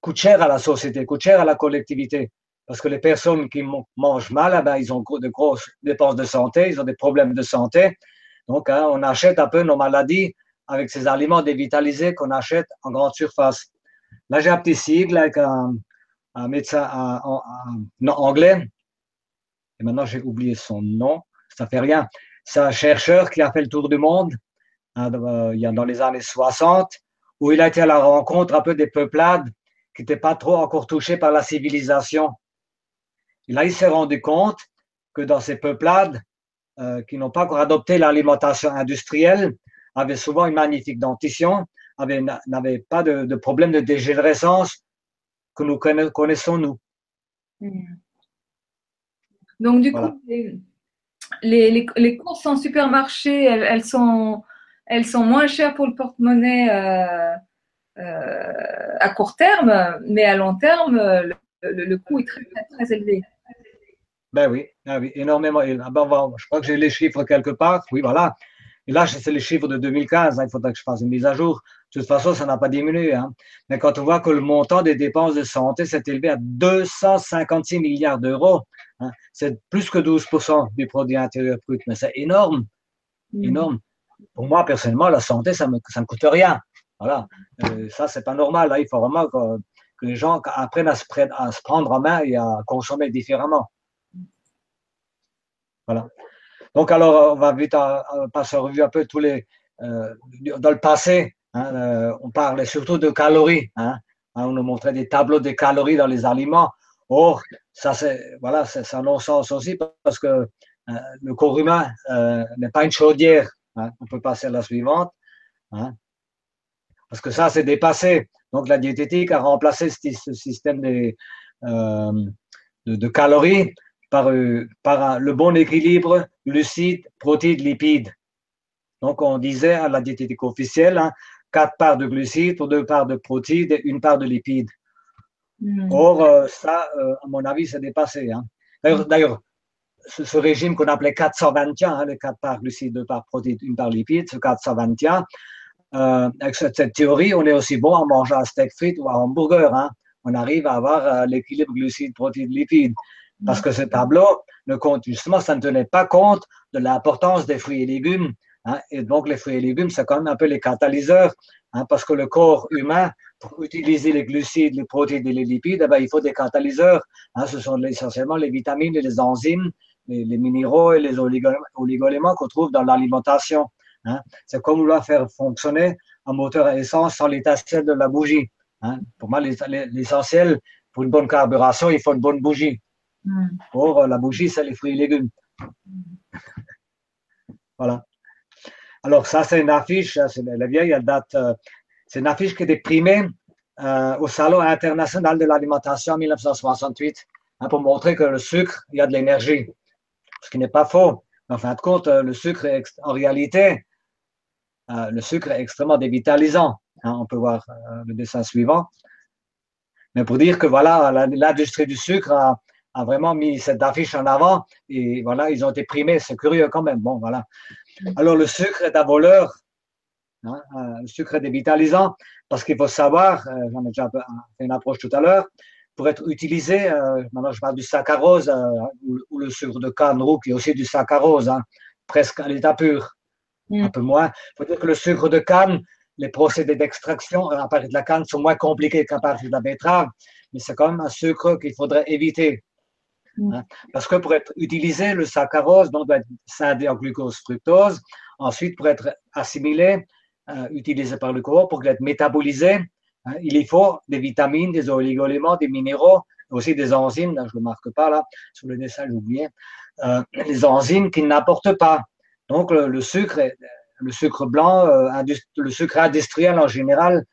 coûte cher à la société, coûte cher à la collectivité. Parce que les personnes qui mangent mal, eh ben, ils ont de grosses dépenses de santé, ils ont des problèmes de santé. Donc, hein, on achète un peu nos maladies avec ces aliments dévitalisés qu'on achète en grande surface. Là, j'ai un petit sigle avec un, médecin anglais. Et maintenant, j'ai oublié son nom. Ça fait rien. C'est un chercheur qui a fait le tour du monde hein, dans les années 60, où il a été à la rencontre un peu des peuplades qui n'étaient pas trop encore touchées par la civilisation. Et là, il s'est rendu compte que dans ces peuplades euh, qui n'ont pas encore adopté l'alimentation industrielle, avaient souvent une magnifique dentition, n'avaient pas de, problème de dégénérescence que nous connaissons, nous. Hmm. Donc, du coup, les, les, courses en supermarché, elles, sont, elles sont moins chères pour le porte-monnaie euh, euh, à court terme, mais à long terme, le, coût est très, très, élevé. Ben oui, ben oui énormément. Ah je crois que j'ai les chiffres quelque part. Oui, voilà. Et là, c'est les chiffres de 2015. Hein, il faudra que je fasse une mise à jour. De toute façon, ça n'a pas diminué. Hein. Mais quand on voit que le montant des dépenses de santé s'est élevé à 256 milliards d'euros, hein, c'est plus que 12% du produit intérieur brut. Mais c'est énorme. Mm. Énorme. Pour moi, personnellement, la santé, ça, me, ça ne coûte rien. Voilà. Euh, ça, c'est pas normal. Là, il faut vraiment que, les gens apprennent à se, à se prendre en main et à consommer différemment. Voilà. Donc, alors, on va vite passer en revue un peu tous les. Euh, dans le passé, hein, euh, on parlait surtout de calories. Hein, hein, on nous montrait des tableaux de calories dans les aliments. Or, ça, c'est voilà, un non-sens aussi parce que euh, le corps humain n'est pas une chaudière. On peut passer à la suivante. parce que ça, c'est dépassé. Donc, la diététique a remplacé ce, système de, calories par, le bon équilibre glucides, protéines, lipides. Donc, on disait à la diététique officielle, quatre parts de glucides pour deux parts de protéines et une part de lipides. Hmm. Or, euh, ça, euh, à mon avis, c'est dépassé. Hein. D'ailleurs, ce, régime qu'on appelait 421, hein, les quatre parts glucides, deux parts protéines, une part lipides, ce 421, euh, avec cette, théorie, on est aussi bon en mangeant un steak frites ou un hamburger. Hein. On arrive à avoir l'équilibre glucides, protéines, lipides. Parce que ce tableau ne compte justement, ça ne tenait pas compte de l'importance des fruits et légumes. Hein, et donc, les fruits et légumes, c'est quand même un peu les catalyseurs, hein, parce que le corps humain, pour utiliser les glucides, les protéines et les lipides, eh ben, il faut des catalyseurs. Hein, ce sont essentiellement les vitamines et les enzymes les, minéraux et les oligoéléments qu'on trouve dans l'alimentation. Hein. C'est comme vouloir faire fonctionner un moteur à essence sans l'étincelle de la bougie. Hein. Pour moi, l'essentiel pour une bonne carburation, il faut une bonne bougie. Mm. Or, la bougie, c'est les fruits et légumes. voilà. Alors, ça, c'est une affiche, c'est la vieille, elle date. Euh, c'est une affiche qui était primée euh, au Salon international de l'alimentation en 1968 hein, pour montrer que le sucre, il y a de l'énergie. Ce qui n'est pas faux. En fin de compte, euh, le sucre, est, en réalité, le sucre est extrêmement dévitalisant. Hein. on peut voir le dessin suivant. Mais pour dire que voilà, l'industrie du sucre a, vraiment mis cette affiche en avant et voilà, ils ont été primés. C'est curieux quand même. Bon, voilà. Alors, le sucre est un voleur. Hein, euh, le sucre est dévitalisant parce qu'il faut savoir, euh, j'en ai déjà fait une approche tout à l'heure, pour être utilisé, euh, maintenant je parle du saccharose ou, le sucre de canne roux qui est aussi du saccharose, hein, presque à l'état pur, mm. un peu moins. Il faut dire que le sucre de canne, les procédés d'extraction à partir de la canne sont moins compliqués qu'à partir de la betterave, mais c'est quand même un sucre qu'il faudrait éviter. Mm. Hein. Parce que pour être utilisé, le saccharose doit être scindé en glucose fructose. Ensuite, pour être assimilé, euh, utilisé par le corps, pour être métabolisé, hein, il y faut des vitamines, des oligoéléments, des minéraux, aussi des enzymes. je ne le marque pas là, sur le dessin, j'ai oublié. Euh, les enzymes qui n'apportent pas. Donc, le, sucre, le sucre blanc, euh, le sucre industriel en général,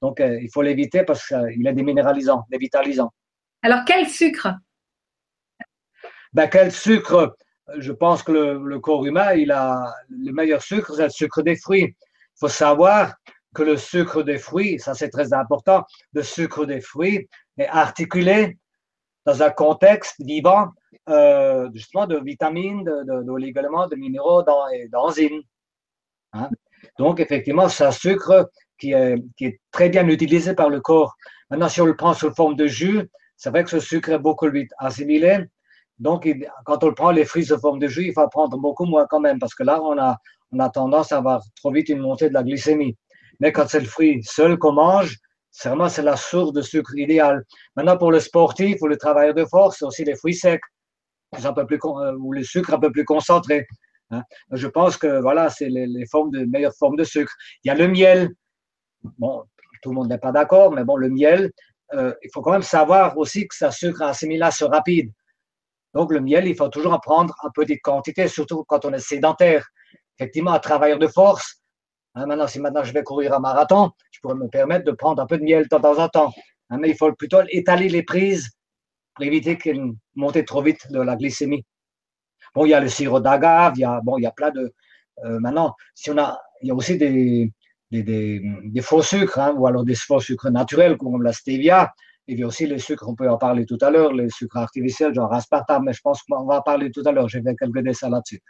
donc il faut l'éviter parce qu'il a des minéralisants, des vitalisants. Alors, quel sucre? Ben, quel sucre? Je pense que le, corps humain, il a le meilleur sucre, c'est le sucre des fruits. Il faut savoir que le sucre des fruits, ça c'est très important, le sucre des fruits est articulé dans un contexte vivant, euh, justement, de vitamines, d'oligoéléments, de, de, minéraux et d'enzymes. Hein. Donc, effectivement, c'est un sucre qui est, qui est, très bien utilisé par le corps. Maintenant, si on le prend sous forme de jus, c'est vrai que ce sucre est beaucoup assimilé donc, quand on prend les fruits sous forme de jus, il faut prendre beaucoup moins quand même, parce que là, on a, on tendance à avoir trop vite une montée de la glycémie. Mais quand c'est le fruit seul qu'on mange, c'est vraiment la source de sucre idéale. Maintenant, pour le sportif ou le travailleur de force, c'est aussi les fruits secs, un peu euh, ou le sucre un peu plus concentré. Hein. Je pense que voilà, c'est les, de meilleures formes de sucre. Il y a le miel. Bon, tout le monde n'est pas d'accord, mais bon, le miel, euh, il faut quand même savoir aussi que un sucre à assimilation rapide. Donc, le miel, il faut toujours en prendre en petite quantité, surtout quand on est sédentaire. Effectivement, un travailleur de force, hein, maintenant, si maintenant je vais courir un marathon, je pourrais me permettre de prendre un peu de miel de temps en temps. Hein, mais il faut plutôt étaler les prises pour éviter qu'elle monte trop vite de la glycémie. Bon, il y a le sirop d'agave, il y a, bon, il y a plein de. Euh, maintenant, si on a, il y a aussi des, faux sucres, hein, ou alors des faux sucres naturels comme la stevia, il y a aussi les sucres, on peut en parler tout à l'heure, les sucres artificiels, genre aspartame, mais je pense qu'on va en parler tout à l'heure. J'ai fait quelques dessins là-dessus.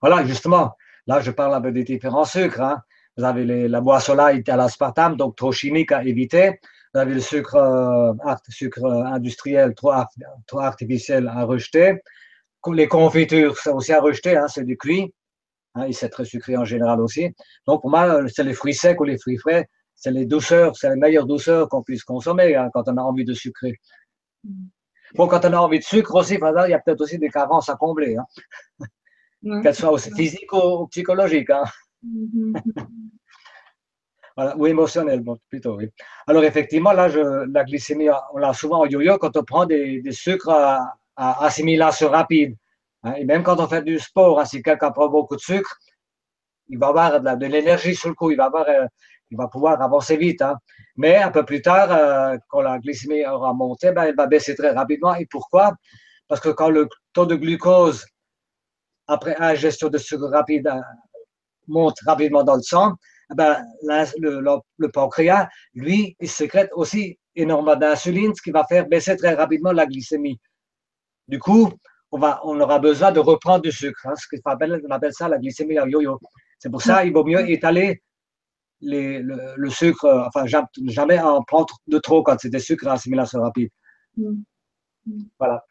Voilà, justement, là, je parle un peu des différents sucres. Hein. Vous avez la boisson light à l'aspartame, donc trop chimique à éviter. Vous avez le sucre, euh, sucre industriel trop, trop, artificiel à rejeter. Les confitures, c'est aussi à rejeter, hein, c'est du cuit. Hein, il c'est très sucré en général aussi. Donc pour moi, c'est les fruits secs ou les fruits frais, c'est les douceurs, c'est les meilleures douceurs qu'on puisse consommer hein, quand on a envie de sucrer. Bon, quand on a envie de sucre aussi, il y a peut-être aussi des carences à combler, hein. qu'elles soient aussi physiques ou psychologiques. [laughs] ou émotionnelles, plutôt, oui. Alors, effectivement, là, je, la glycémie, on l'a souvent au yo-yo quand on prend des, sucres à assimilation rapide. Hein, et même quand on fait du sport, hein, si quelqu'un prend beaucoup de sucre, il va avoir de, l'énergie sur le coup, il va, avoir, euh, il va pouvoir avancer vite. Hein. Mais un peu plus tard, euh, quand la glycémie aura monté, ben, elle va baisser très rapidement. Et pourquoi? Parce que quand le taux de glucose, après ingestion de sucre rapide, euh, monte rapidement dans le sang, eh ben, le, pancréas, lui, il sécrète aussi énormément d'insuline, ce qui va faire baisser très rapidement la glycémie. Du coup, on, va, on aura besoin de reprendre du sucre. Hein, ce qu'on appelle, on appelle ça la glycémie yo-yo. C'est pour ça qu'il vaut mieux étaler les, le, sucre, euh, enfin jamais en prendre de trop quand c'est des sucres à assimilation rapide. Mm. Mm. Voilà.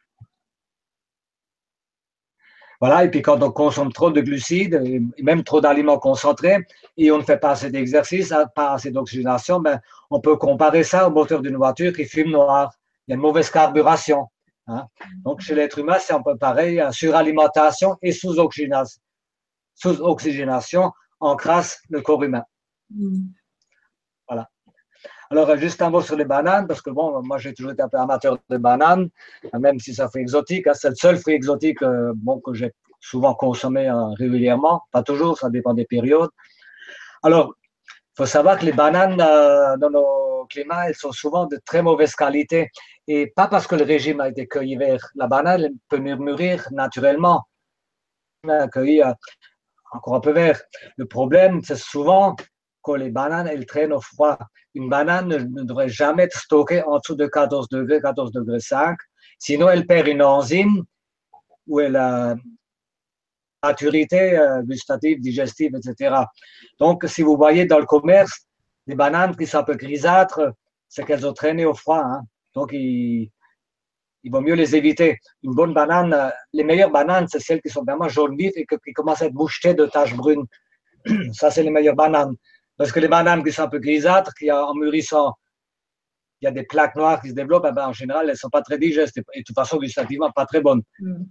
Voilà, et puis quand on consomme trop de glucides, et même trop d'aliments concentrés, et on ne fait pas assez d'exercice, pas assez d'oxygénation, ben, on peut comparer ça au moteur d'une voiture qui fume noir. il y a une mauvaise carburation. Hein. Donc, chez l'être humain, c'est un peu pareil, suralimentation et sous-oxygénation. Sous-oxygénation encrasse le corps humain. Mm. Voilà. Alors, juste un mot sur les bananes, parce que bon, moi j'ai toujours été un peu amateur de bananes, même si ça fait exotique. Hein. c'est le seul fruit exotique euh, bon, que j'ai souvent consommé régulièrement. Pas toujours, ça dépend des périodes. Alors, faut savoir que les bananes euh, dans nos climats, elles sont souvent de très mauvaise qualité. Et pas parce que le régime a été cueilli vert. La banane elle peut mûrir naturellement. Cueilli encore un peu vert. Le problème, c'est souvent que les bananes, elles traînent au froid. Une banane ne, devrait jamais être stockée en dessous de 14 degrés, 14 degrés 5. Sinon, elle perd une enzyme ou elle a maturité euh, gustative, digestive, etc. Donc, si vous voyez dans le commerce des bananes qui sont un peu grisâtres, c'est qu'elles ont traîné au froid. Hein. Donc, il, vaut mieux les éviter. Une bonne banane, euh, les meilleures bananes, c'est celles qui sont vraiment jaunes et qui commencent à être bouchetées de taches brunes. [clears throat] Ça, c'est les meilleures bananes. Parce que les bananes qui sont un peu grisâtres, qui en mûrissant, il y a des plaques noires qui se développent, eh ben, en général, elles ne sont pas très digestes et de toute façon, gustativement, pas très bonnes. Mm.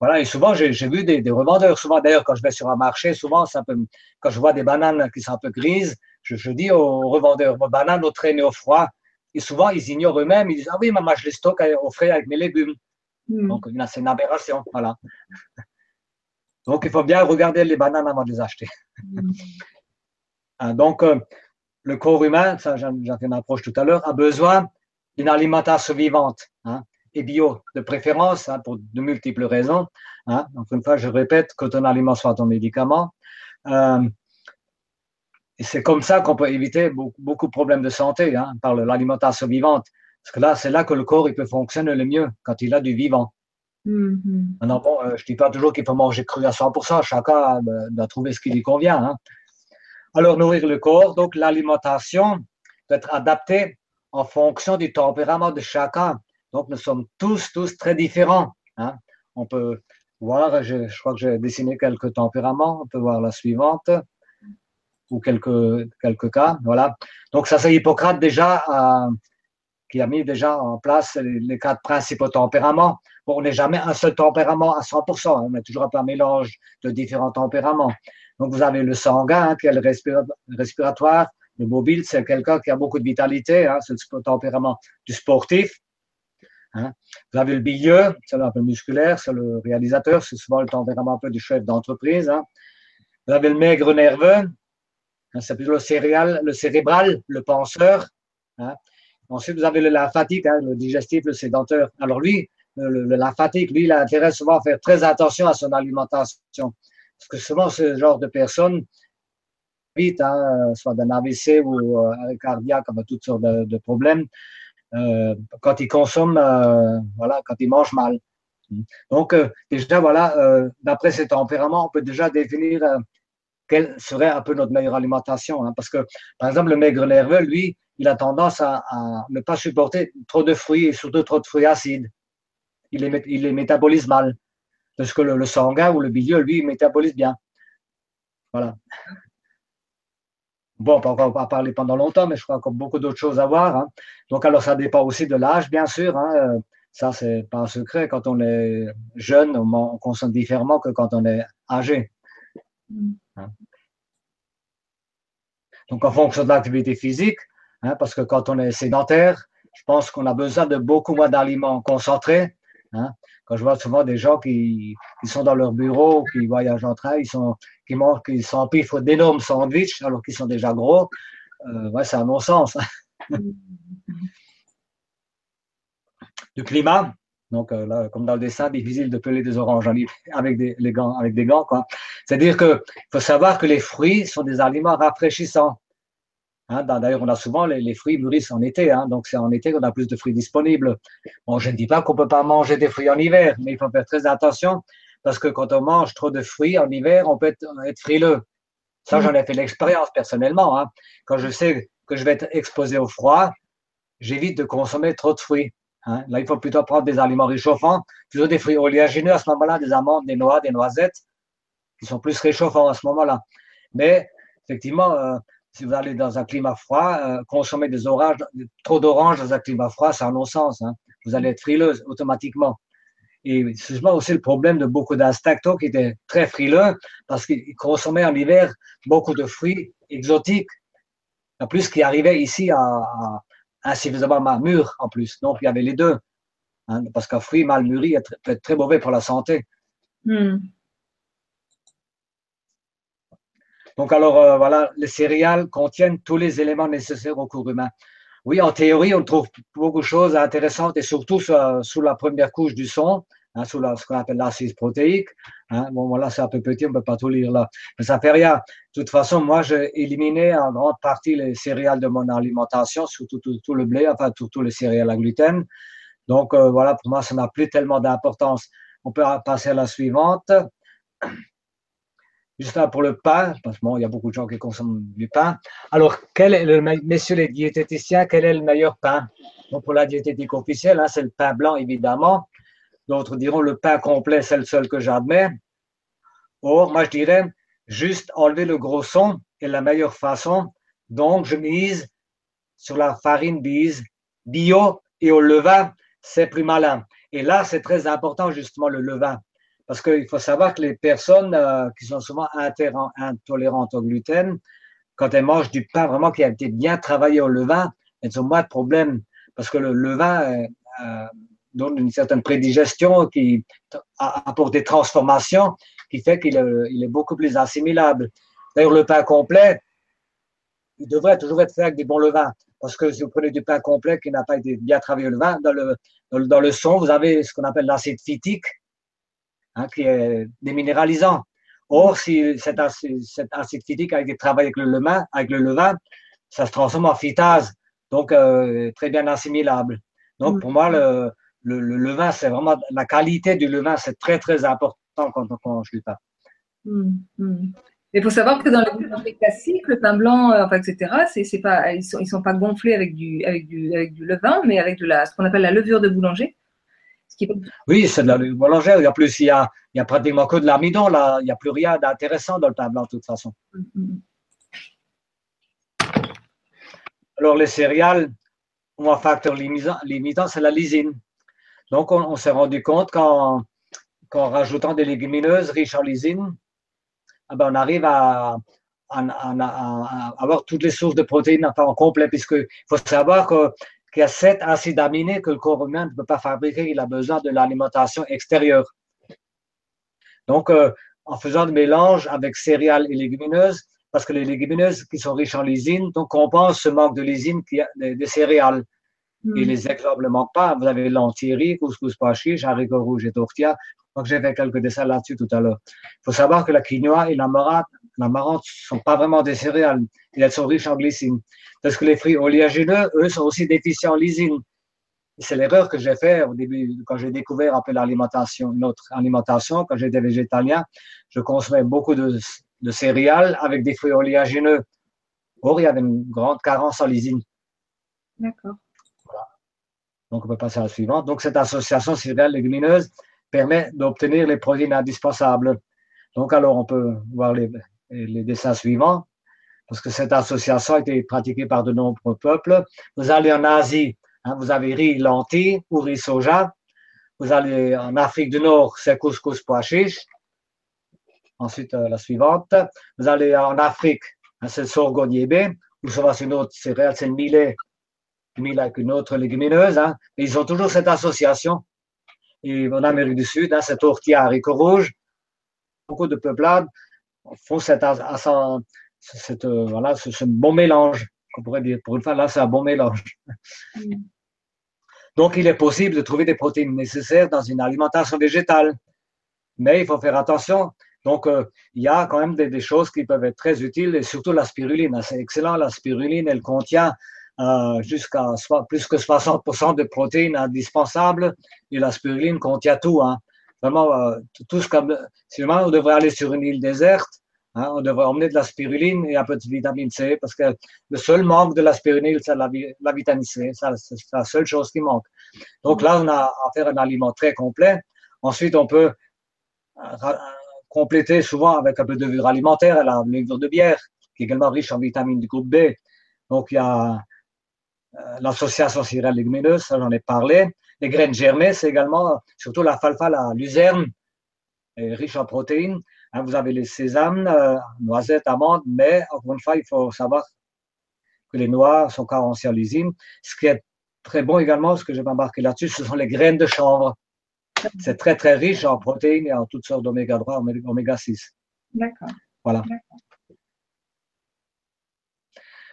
Voilà, et souvent, j'ai vu des, revendeurs. Souvent, d'ailleurs, quand je vais sur un marché, souvent, ça peut, quand je vois des bananes qui sont un peu grises, je, dis aux revendeurs, vos bananes au traînées au froid. Et souvent, ils ignorent eux-mêmes. Ils disent, ah oui, maman, je les stocke au frais avec mes légumes. Mm. Donc, c'est une aberration. Voilà. Donc, il faut bien regarder les bananes avant de les acheter. Mm. Hein, donc, euh, le corps humain, ça j'en fait une approche tout à l'heure, a besoin d'une alimentation vivante hein, et bio, de préférence, hein, pour de multiples raisons. Hein. Donc, une fois, je répète que ton aliment soit ton médicament. Euh, et c'est comme ça qu'on peut éviter beaucoup, de problèmes de santé hein, par l'alimentation vivante. Parce que là, c'est là que le corps il peut fonctionner le mieux, quand il a du vivant. Mm-hmm. bon, euh, je ne dis pas toujours qu'il faut manger cru à 100%, chacun doit trouver ce qui lui convient. Hein. Alors, nourrir le corps, donc l'alimentation doit être adaptée en fonction du tempérament de chacun. Donc, nous sommes tous, tous très différents. Hein. On peut voir, je, crois que j'ai dessiné quelques tempéraments. On peut voir la suivante ou quelques, quelques cas. Voilà. Donc, ça, c'est Hippocrate déjà euh, qui a mis déjà en place les, quatre principaux tempéraments. Bon, on n'est jamais un seul tempérament à 100%. Hein. On est toujours un peu un mélange de différents tempéraments. Donc, vous avez le sanguin, hein, qui est le respiratoire. Le mobile, c'est quelqu'un qui a beaucoup de vitalité, hein, c'est le tempérament du sportif. Hein. Vous avez le bilieux, c'est un peu musculaire, c'est le réalisateur, c'est souvent le tempérament un peu du chef d'entreprise. Hein. Vous avez le maigre nerveux, c'est plutôt le, cérébral, le penseur. Ensuite, vous avez le lymphatique, le digestif, le sédenteur. Alors lui, le, lymphatique, lui, il a intérêt souvent à faire très attention à son alimentation. Parce que souvent, ce genre de personnes vite, hein, soit d'un AVC ou euh, cardiaque, comme toutes sortes de, problèmes, euh, quand ils consomment, euh, voilà, quand ils mangent mal. Donc, euh, déjà, voilà, euh, d'après ces tempéraments, on peut déjà définir quelle serait un peu notre meilleure alimentation. Hein, parce que, par exemple, le maigre nerveux, lui, il a tendance à, ne pas supporter trop de fruits et surtout trop de fruits acides. Il les, il les métabolise mal. Parce que le, sanguin ou le bilieux, lui, il métabolise bien. Voilà. Bon, on va pas parler pendant longtemps, mais je crois qu'il y a beaucoup d'autres choses à voir. Hein. Donc, alors, ça dépend aussi de l'âge, bien sûr. Hein. Ça, c'est pas un secret. Quand on est jeune, on, consomme différemment que quand on est âgé. Hein. Donc, en fonction de l'activité physique, parce que quand on est sédentaire, je pense qu'on a besoin de beaucoup moins d'aliments concentrés. Quand je vois souvent des gens qui, qui sont dans leur bureau, qui voyagent en train, ils sont, qui mangent, qui s'empiffrent d'énormes sandwichs alors qu'ils sont déjà gros, euh, ouais, c'est un non-sens. [laughs] du climat, donc euh, là, comme dans le dessin, difficile de peler des oranges avec des, les gants, avec des gants. Quoi. C'est-à-dire qu'il faut savoir que les fruits sont des aliments rafraîchissants. Hein, D'ailleurs, on a souvent les, fruits mûrissent en été, hein, donc c'est en été qu'on a plus de fruits disponibles. Bon, je ne dis pas qu'on peut pas manger des fruits en hiver, mais il faut faire très attention parce que quand on mange trop de fruits en hiver, on peut être, frileux. Ça, j'en ai fait l'expérience personnellement. Hein. Quand je sais que je vais être exposé au froid, j'évite de consommer trop de fruits. Hein. Là, il faut plutôt prendre des aliments réchauffants, plutôt des fruits oléagineux à ce moment-là, des amandes, des noix, des noisettes, qui sont plus réchauffants à ce moment-là. Mais effectivement, euh, si vous allez dans un climat froid, euh, consommer trop d'oranges dans un climat froid, c'est un non-sens. Hein. Vous allez être frileuse automatiquement. Et c'est justement aussi le problème de beaucoup d'instactos qui étaient très frileux parce qu'ils consommaient en hiver beaucoup de fruits exotiques. En plus, qui arrivait ici à, insuffisamment mal mûr en plus. Donc, il y avait les deux. Hein, parce qu'un fruit mal mûri peut être très mauvais pour la santé. Hmm. Donc, alors, euh, voilà, les céréales contiennent tous les éléments nécessaires au corps humain. Oui, en théorie, on trouve beaucoup de choses intéressantes et surtout sous, la première couche du son, hein, sous la, ce qu'on appelle l'acide protéique. Hein. Bon, voilà, c'est un peu petit, on ne peut pas tout lire là. Mais ça fait rien. De toute façon, moi, j'ai éliminé en grande partie les céréales de mon alimentation, surtout tout, le blé, enfin, tous les céréales à gluten. Donc, euh, voilà, pour moi, ça n'a plus tellement d'importance. On peut passer à la suivante. Juste pour le pain, parce qu'il y a beaucoup de gens qui consomment du pain. Alors, quel est le, messieurs les diététiciens, quel est le meilleur pain? Donc, pour la diététique officielle, hein, c'est le pain blanc, évidemment. D'autres diront le pain complet, c'est le seul que j'admets. Or, moi, je dirais juste enlever le gros son est la meilleure façon. Donc, je mise sur la farine bise bio et au levain, c'est plus malin. Et là, c'est très important, justement, le levain. Parce qu'il faut savoir que les personnes euh, qui sont souvent intolérantes au gluten, quand elles mangent du pain vraiment qui a été bien travaillé au levain, elles ont moins de problèmes. Parce que le levain euh, euh, donne une certaine prédigestion qui apporte des transformations qui fait qu'il est, beaucoup plus assimilable. D'ailleurs, le pain complet, il devrait toujours être fait avec des bons levains. Parce que si vous prenez du pain complet qui n'a pas été bien travaillé au levain, dans le, dans le son, vous avez ce qu'on appelle l'acide phytique, Hein, qui est déminéralisant. Or, si cet acide, phytique a été travaillé avec le levain, avec le levain, ça se transforme en phytase, donc euh, très bien assimilable. Donc, pour moi, le, le, levain, c'est vraiment la qualité du levain, c'est très très important quand on mange du pain. Il faut savoir que dans le classique, le pain blanc, euh, enfin, etc., c'est, pas, ils ne sont, ils sont pas gonflés avec du, avec, du, avec du levain, mais avec de la, ce qu'on appelle la levure de boulanger. Oui, c'est de la boulangère. A plus, il y a, il y a pratiquement que de l'amidon là. Il n'y a plus rien d'intéressant dans le pain blanc de toute façon. Mm-hmm. Alors les céréales ont un facteur limitant, c'est la lysine. Donc on, s'est rendu compte qu'en, rajoutant des légumineuses riches en lysine, ah ben, on arrive à, avoir toutes les sources de protéines en complet, puisqu'il faut savoir que qu'il y a sept acides aminés que le corps humain ne peut pas fabriquer. Il a besoin de l'alimentation extérieure. Donc, euh, en faisant le mélange avec céréales et légumineuses, parce que les légumineuses qui sont riches en lysine, donc compensent ce manque de lysine des, céréales. Et hmm. les exemples ne manquent pas. Vous avez l'antiri, couscous pois chiche, haricots rouges et tortilla. Donc, j'ai fait quelques dessins là-dessus tout à l'heure. Il faut savoir que la quinoa et la marante ne sont pas vraiment des céréales. Et elles sont riches en glycine. Parce que les fruits oléagineux, eux, sont aussi déficients en lysine. C'est l'erreur que j'ai faite au début, quand j'ai découvert un peu l'alimentation, notre alimentation, quand j'étais végétalien. Je consommais beaucoup de, céréales avec des fruits oléagineux. Or, il y avait une grande carence en lysine. D'accord. Donc, on peut passer à la suivante. Donc, cette association céréales légumineuses permet d'obtenir les protéines indispensables. Donc, alors, on peut voir les, les dessins suivants parce que cette association a été pratiquée par de nombreux peuples. Vous allez en Asie, hein, vous avez riz, lentilles ou riz soja. Vous allez en Afrique du Nord, c'est couscous pois chiche. Ensuite, euh, la suivante. Vous allez en Afrique, hein, c'est le sorgho ou souvent c'est une autre céréale, c'est le millet, millet avec une autre légumineuse. Hein. ils ont toujours cette association. Et en Amérique du Sud, hein, c'est tortilla haricot rouge. Beaucoup de peuplades cette c'est euh, voilà, un bon mélange, qu'on pourrait dire. Pour une fois, là, c'est un bon mélange. Mm. Donc, il est possible de trouver des protéines nécessaires dans une alimentation végétale. Mais il faut faire attention. Donc, euh, il y a quand même des, choses qui peuvent être très utiles, et surtout la spiruline. C'est excellent, la spiruline, elle contient euh, jusqu'à plus que 60% de protéines indispensables, et la spiruline contient tout. Hein. Vraiment, tout ce comme, si on devrait aller sur une île déserte, Hein, on devrait emmener de la spiruline et un peu de vitamine C parce que le seul manque de la spiruline, c'est la, vitamine C. C'est la seule chose qui manque. Donc là, on a à faire un aliment très complet. Ensuite, on peut euh, compléter souvent avec un peu de levure alimentaire, la levure de bière qui est également riche en vitamines du groupe B. Donc, il y a euh, l'association céréale légumineuse, ça j'en ai parlé. Les graines germées, c'est également, surtout la falfa, la luzerne, est riche en protéines. Hein, vous avez les sésames, euh, noisettes, amandes, mais encore une fois, il faut savoir que les noix sont carencées en lysine. Ce qui est très bon également, ce que j'ai marqué là-dessus, ce sont les graines de chanvre. C'est très, très riche en protéines et en toutes sortes d'oméga 3, oméga 6. D'accord. Voilà.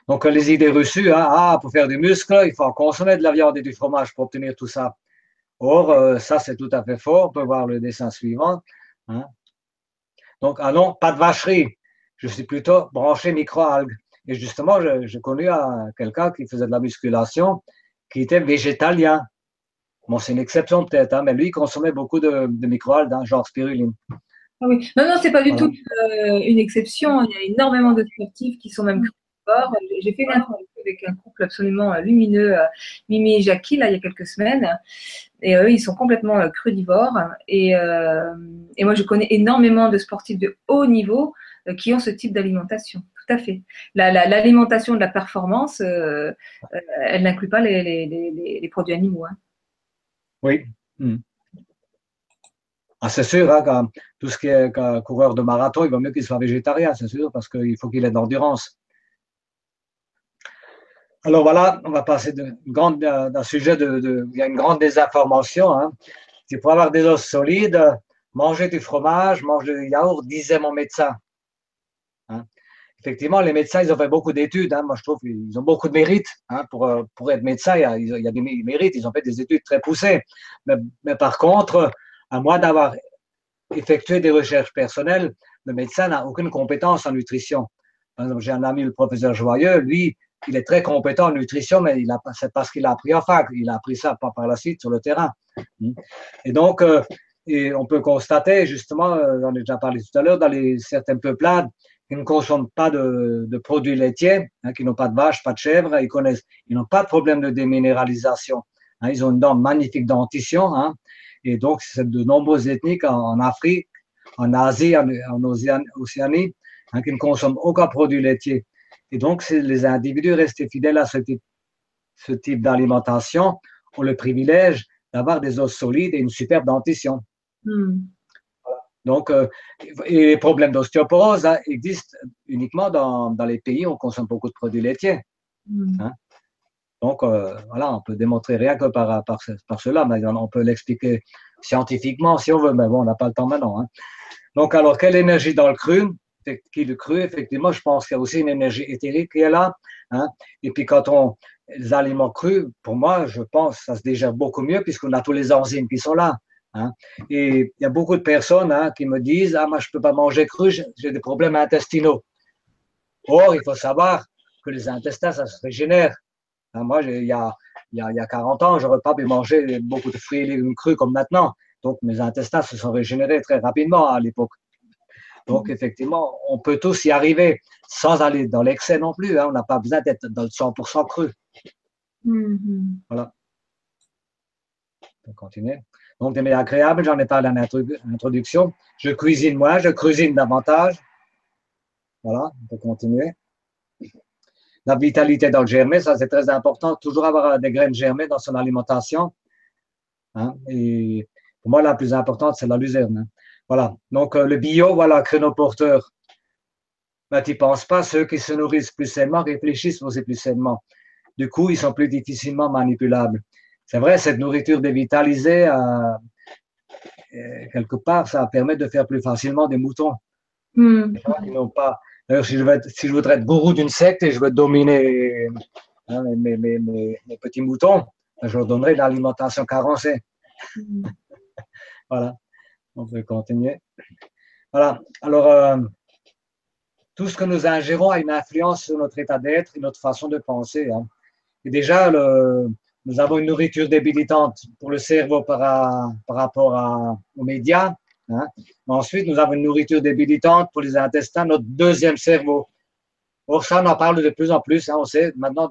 Donc, les idées reçues, hein, ah, pour faire du muscle, il faut consommer de la viande et du fromage pour obtenir tout ça. Or, euh, ça, c'est tout à fait fort. On peut voir le dessin suivant. Hein. Donc, ah non, pas de vacherie. Je suis plutôt branché microalgues. Et justement, j'ai connu quelqu'un qui faisait de la musculation, qui était végétalien. Bon, c'est une exception peut-être, hein, mais lui, il consommait beaucoup de, de microalgues, hein, genre spiruline. Ah oui. Non, non, c'est pas du tout euh, une exception. Il y a énormément de sportifs qui sont même j'ai fait une interview avec un couple absolument euh, lumineux, euh, Mimi et Jackie, là, il y a quelques semaines. Et eux, ils sont complètement euh, crudivores. Et, et moi, je connais énormément de sportifs de haut niveau qui ont ce type d'alimentation. Tout à fait. L'alimentation de la performance, elle n'inclut pas les, les, les, produits animaux. Hein. Oui. Hmm. Ah, c'est sûr, hein, tout ce qui est coureur de marathon, il vaut mieux qu'il soit végétarien, c'est sûr, parce qu'il faut qu'il ait de l'endurance. Alors voilà, on va passer d'un sujet de, il y a une grande désinformation. Hein. C'est pour avoir des os solides, manger du fromage, manger du yaourt, disait mon médecin. Hein. Effectivement, les médecins, ils ont fait beaucoup d'études. Hein. Moi, je trouve qu'ils ont beaucoup de mérite hein, pour, pour être médecin. Il y, a, des mérites. Ils ont fait des études très poussées. Mais, mais par contre, à moins d'avoir effectué des recherches personnelles, le médecin n'a aucune compétence en nutrition. Par exemple, j'ai un ami, le professeur Joyeux, lui, il est très compétent en nutrition, mais il a, c'est parce qu'il a appris en fac. Il a appris ça par la suite sur le terrain. Et donc, euh, et on peut constater, justement, euh, j'en ai déjà parlé tout à l'heure, dans les, certaines peuplades qui ne consomment pas de, de produits laitiers, hein, qui n'ont pas de vaches, pas de chèvres, ils connaissent, ils n'ont pas de problème de déminéralisation. Hein, ils ont une dent magnifique dentition. Hein, et donc, c'est de nombreuses ethniques en, Afrique, en Asie, en, en Océanie, hein, qui ne consomment aucun produit laitier. Et donc, les individus restés fidèles à ce type, d'alimentation ont le privilège d'avoir des os solides et une superbe dentition. Hmm. Donc, euh, les problèmes d'ostéoporose hein, existent uniquement dans, les pays où on consomme beaucoup de produits laitiers. Hmm. Hein. Donc, euh, voilà, on peut démontrer rien que par, par, cela, mais on peut l'expliquer scientifiquement si on veut, mais bon, on n'a pas le temps maintenant. Hein. Donc, alors, quelle énergie dans le cru qui le cru, effectivement, je pense qu'il y a aussi une énergie éthérique qui est là. Hein. Et puis quand on, les aliments crus, pour moi, je pense ça se digère beaucoup mieux puisqu'on a tous les enzymes qui sont là. Hein. Et il y a beaucoup de personnes hein, qui me disent, ah, moi, je peux pas manger cru, j'ai des problèmes intestinaux. Or, il faut savoir que les intestins, ça se régénère. Moi, il y a, il, y a, il y a 40 ans, j'aurais pas pu manger beaucoup de fruits et légumes crus comme maintenant. Donc, mes intestins se sont régénérés très rapidement à l'époque. Donc, effectivement, on peut tous y arriver sans aller dans l'excès non plus. Hein. On n'a pas besoin d'être dans le 100% cru. Mm-hmm. Voilà. On peut continuer. Donc, des mets agréables, j'en ai parlé en introduction. Je cuisine moi, je cuisine davantage. Voilà, on peut continuer. La vitalité dans le germé, ça c'est très important. Toujours avoir des graines germées dans son alimentation. Hein. Et pour moi, la plus importante, c'est la luzerne. Hein. Voilà. Donc, euh, le bio, voilà, créneau porteur. Mais tu ne penses pas, ceux qui se nourrissent plus sainement réfléchissent aussi plus sainement. Du coup, ils sont plus difficilement manipulables. C'est vrai, cette nourriture dévitalisée, euh, euh, quelque part, ça permet de faire plus facilement des moutons. Hmm. pas. D'ailleurs, si, si, je voudrais être gourou d'une secte et je veux dominer hein, mes, mes, mes, petits moutons, ben, je leur donnerai l'alimentation carencée. Hmm. [laughs] voilà. On peut continuer. Voilà. Alors, euh, tout ce que nous ingérons a une influence sur notre état d'être et notre façon de penser. Hein. Et déjà, nous avons une nourriture débilitante pour le cerveau par, rapport aux médias. Hein. Ensuite, nous avons une nourriture débilitante pour les intestins, notre deuxième cerveau. Or, ça, on en parle de plus en plus. Hein. On sait maintenant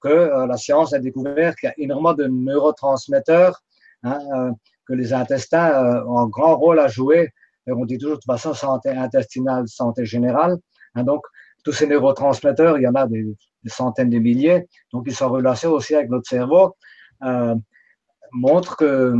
que euh, la science a découvert qu'il y a énormément de neurotransmetteurs euh, que les intestins euh, ont un grand rôle à jouer. on dit toujours de toute façon santé intestinale, santé générale. Hein, donc, tous ces neurotransmetteurs, il y en a des, centaines de milliers, donc ils sont relâchés aussi avec notre cerveau, euh, montrent que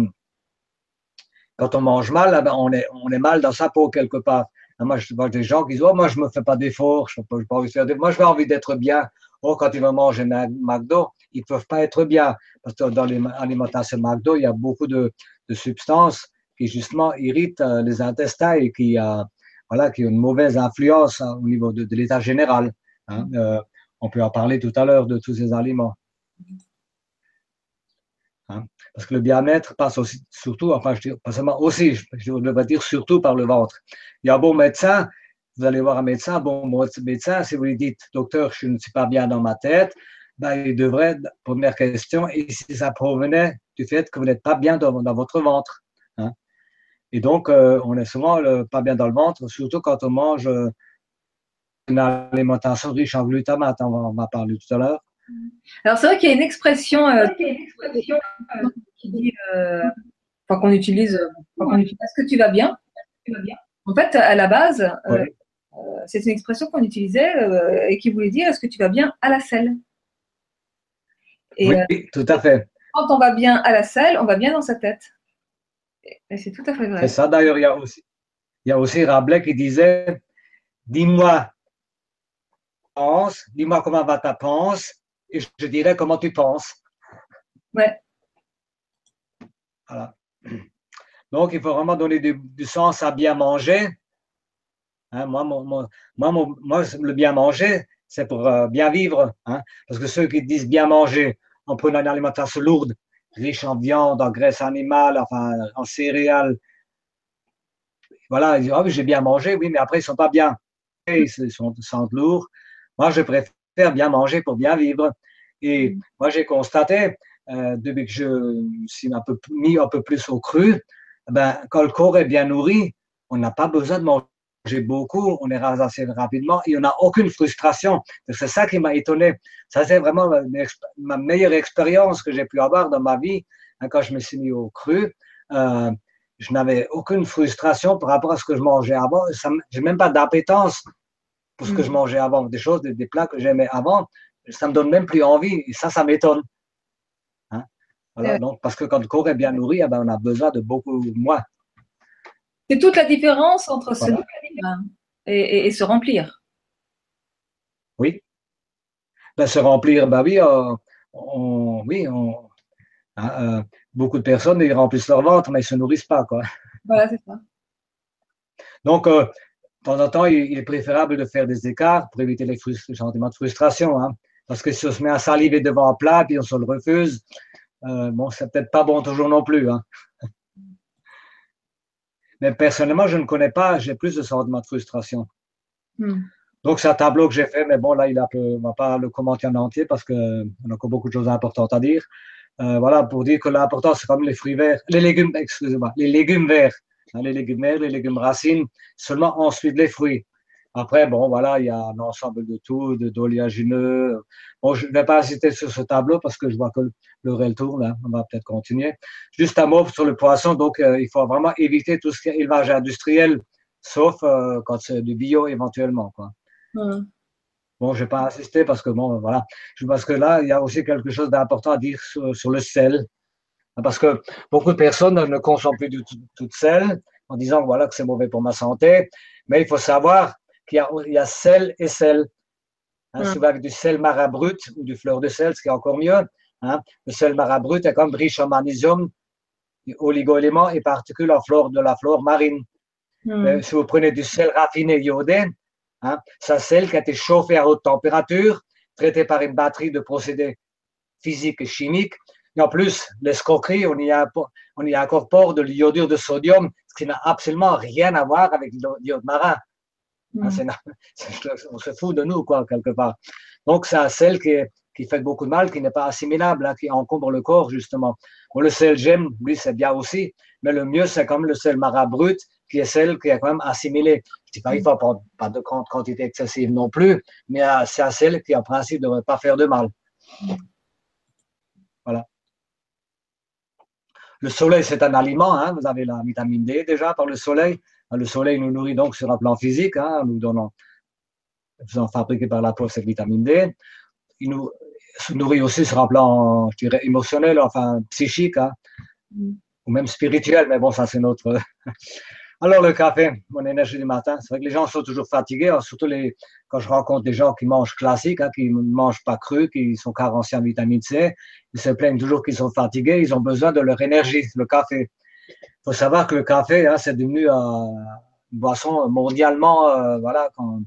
quand on mange mal, eh ben, on, est, mal dans sa peau quelque part. Moi, je vois des gens qui disent, oh, moi, je me fais pas d'efforts, je pas, pas envie de Moi, je envie d'être bien. Oh, quand ils vont manger McDo, ils peuvent pas être bien. Parce que dans l'alimentation McDo, il y a beaucoup de, de substances qui, justement, irritent euh, les intestins et qui, euh, voilà, qui ont une mauvaise influence hein, au niveau de, l'état général. Hein. Euh, on peut en parler tout à l'heure de tous ces aliments. Hein. Parce que le bien-être passe aussi, surtout, enfin, je dis pas seulement aussi, je, devrais dire surtout par le ventre. Il y a un bon médecin, vous allez voir un médecin, bon médecin, si vous lui dites, docteur, je ne suis pas bien dans ma tête, ben, il devrait, première question, et si ça provenait du fait que vous n'êtes pas bien dans, votre ventre. Hein. Et donc, euh, on est souvent pas bien dans le ventre, surtout quand on mange euh, une alimentation riche en glutamate, on va, on va parler tout à l'heure. Alors c'est vrai qu'il y a une expression, euh, qui dit, euh, enfin qu'on utilise, est-ce que tu vas bien? En fait, à la base, euh, c'est une expression qu'on utilisait et qui voulait dire est-ce que tu vas bien à la selle? Oui, tout à fait. Quand on va bien à la selle, on va bien dans sa tête. Et c'est tout à fait vrai. C'est ça. D'ailleurs, il y a aussi, il y a aussi Rabelais qui disait dis-moi pense, dis-moi comment va ta pense, et je dirais comment tu penses. Ouais. Voilà. Donc, il faut vraiment donner du, sens à bien manger. Hein, moi, moi, moi, le bien manger, c'est pour euh, bien vivre. Hein, parce que ceux qui disent bien manger en prenant une alimentation lourde, riche en viande, en graisse animale, enfin, en céréales, voilà, ils disent, oh, j'ai bien mangé, oui, mais après, ils ne sont pas bien. Ils sont, lourds. Moi, je préfère bien manger pour bien vivre. Et mm. moi, j'ai constaté, euh, depuis que je me suis un peu, mis un peu plus au cru, ben, quand le corps est bien nourri, on n'a pas besoin de manger beaucoup, on est assez rapidement et on n'a aucune frustration. C'est ça qui m'a étonné. Ça, c'est vraiment ma meilleure expérience que j'ai pu avoir dans ma vie hein, quand je me suis mis au cru. Euh, je n'avais aucune frustration par rapport à ce que je mangeais avant. Je n'ai même pas d'appétence pour ce que je mm. mangeais avant, des choses, des, plats que j'aimais avant, ça me donne même plus envie. Et ça, ça m'étonne. Hein? donc, parce que quand le corps est bien nourri, eh ben, on a besoin de beaucoup moins. C'est toute la différence entre nourrir et, se remplir. Oui. Ben, se remplir, ben oui, euh, oui on, hein, euh, beaucoup de personnes ils remplissent leur ventre, mais ils ne se nourrissent pas. Quoi. Voilà, c'est ça. Donc, euh, de temps en temps, il, est préférable de faire des écarts pour éviter les, sentiments de frustration. Hein. Parce que si on se met à saliver devant un plat puis on se le refuse, euh, bon, c'est peut-être pas bon toujours non plus. Hein. Mais personnellement, je ne connais pas, j'ai plus de sentiments de frustration. Hmm. Donc, c'est un tableau que j'ai fait, mais bon, là, il a peu, on ne va pas le commenter en entier parce qu'on a encore beaucoup de choses importantes à dire. Euh, voilà, pour dire que l'important, c'est comme les fruits verts, les légumes, excusez-moi, les légumes verts. Hein, les légumes les légumes racines, seulement ensuite les fruits. Après, bon, voilà, il y a un ensemble de tout, de d'oléagineux. Bon, je ne vais pas insister sur ce tableau parce que je vois que le réel tourne. Hein. On va peut-être continuer. Juste un mot sur le poisson. Donc, euh, il faut vraiment éviter tout ce qui est élevage industriel, sauf euh, quand c'est du bio éventuellement. Quoi. Bon, je ne vais pas insister parce que, bon, voilà. Parce que là, il y a aussi quelque chose d'important à dire sur le sel. Parce que beaucoup de personnes ne consomment plus du tout, de sel en disant voilà que c'est mauvais pour ma santé. Mais il faut savoir qu'il y, a sel et sel. Hein, Souvent avec du sel marin brut ou du fleur de sel, ce qui est encore mieux. Hein. Le sel marin brut est comme riche en magnésium, oligo-éléments et particules en flore de la flore marine. Mais si vous prenez du sel raffiné iodé, hein, c'est un sel qui a été chauffé à haute température, traité par une batterie de procédés physiques et chimiques et en plus, l'escroquerie, on y, on y incorpore de l'iodure de sodium, ce qui n'a absolument rien à voir avec l'iode marin. Mm. [laughs] on se fout de nous, quoi, quelque part. Donc, c'est un sel qui, qui fait beaucoup de mal, qui n'est pas assimilable, hein, qui encombre le corps, justement. le sel gemme, lui, c'est bien aussi, mais le mieux, c'est comme le sel marin brut, qui est celle qui est quand même assimilé. Je dis pas, il faut pas, pas de quantité excessive non plus, mais euh, c'est un sel qui, en principe, ne devrait pas faire de mal. Voilà. Le soleil, c'est un aliment. Hein. Vous avez la vitamine D déjà par le soleil. Le soleil nous nourrit donc sur un plan physique, hein, nous donnant faisant fabriquer par la peau cette vitamine D. Il nous nourrit aussi sur un plan, je dirais, émotionnel, enfin psychique, hein, mm. ou même spirituel, mais bon, ça c'est notre. [laughs] Alors le café, mon énergie du matin, c'est vrai que les gens sont toujours fatigués, hein, surtout les, quand je rencontre des gens qui mangent classique, hein, qui ne mangent pas cru, qui sont carencés en vitamine C, ils se plaignent toujours qu'ils sont fatigués, ils ont besoin de leur énergie, le café. Il faut savoir que le café, hein, c'est devenu une boisson mondialement, euh, voilà, euh,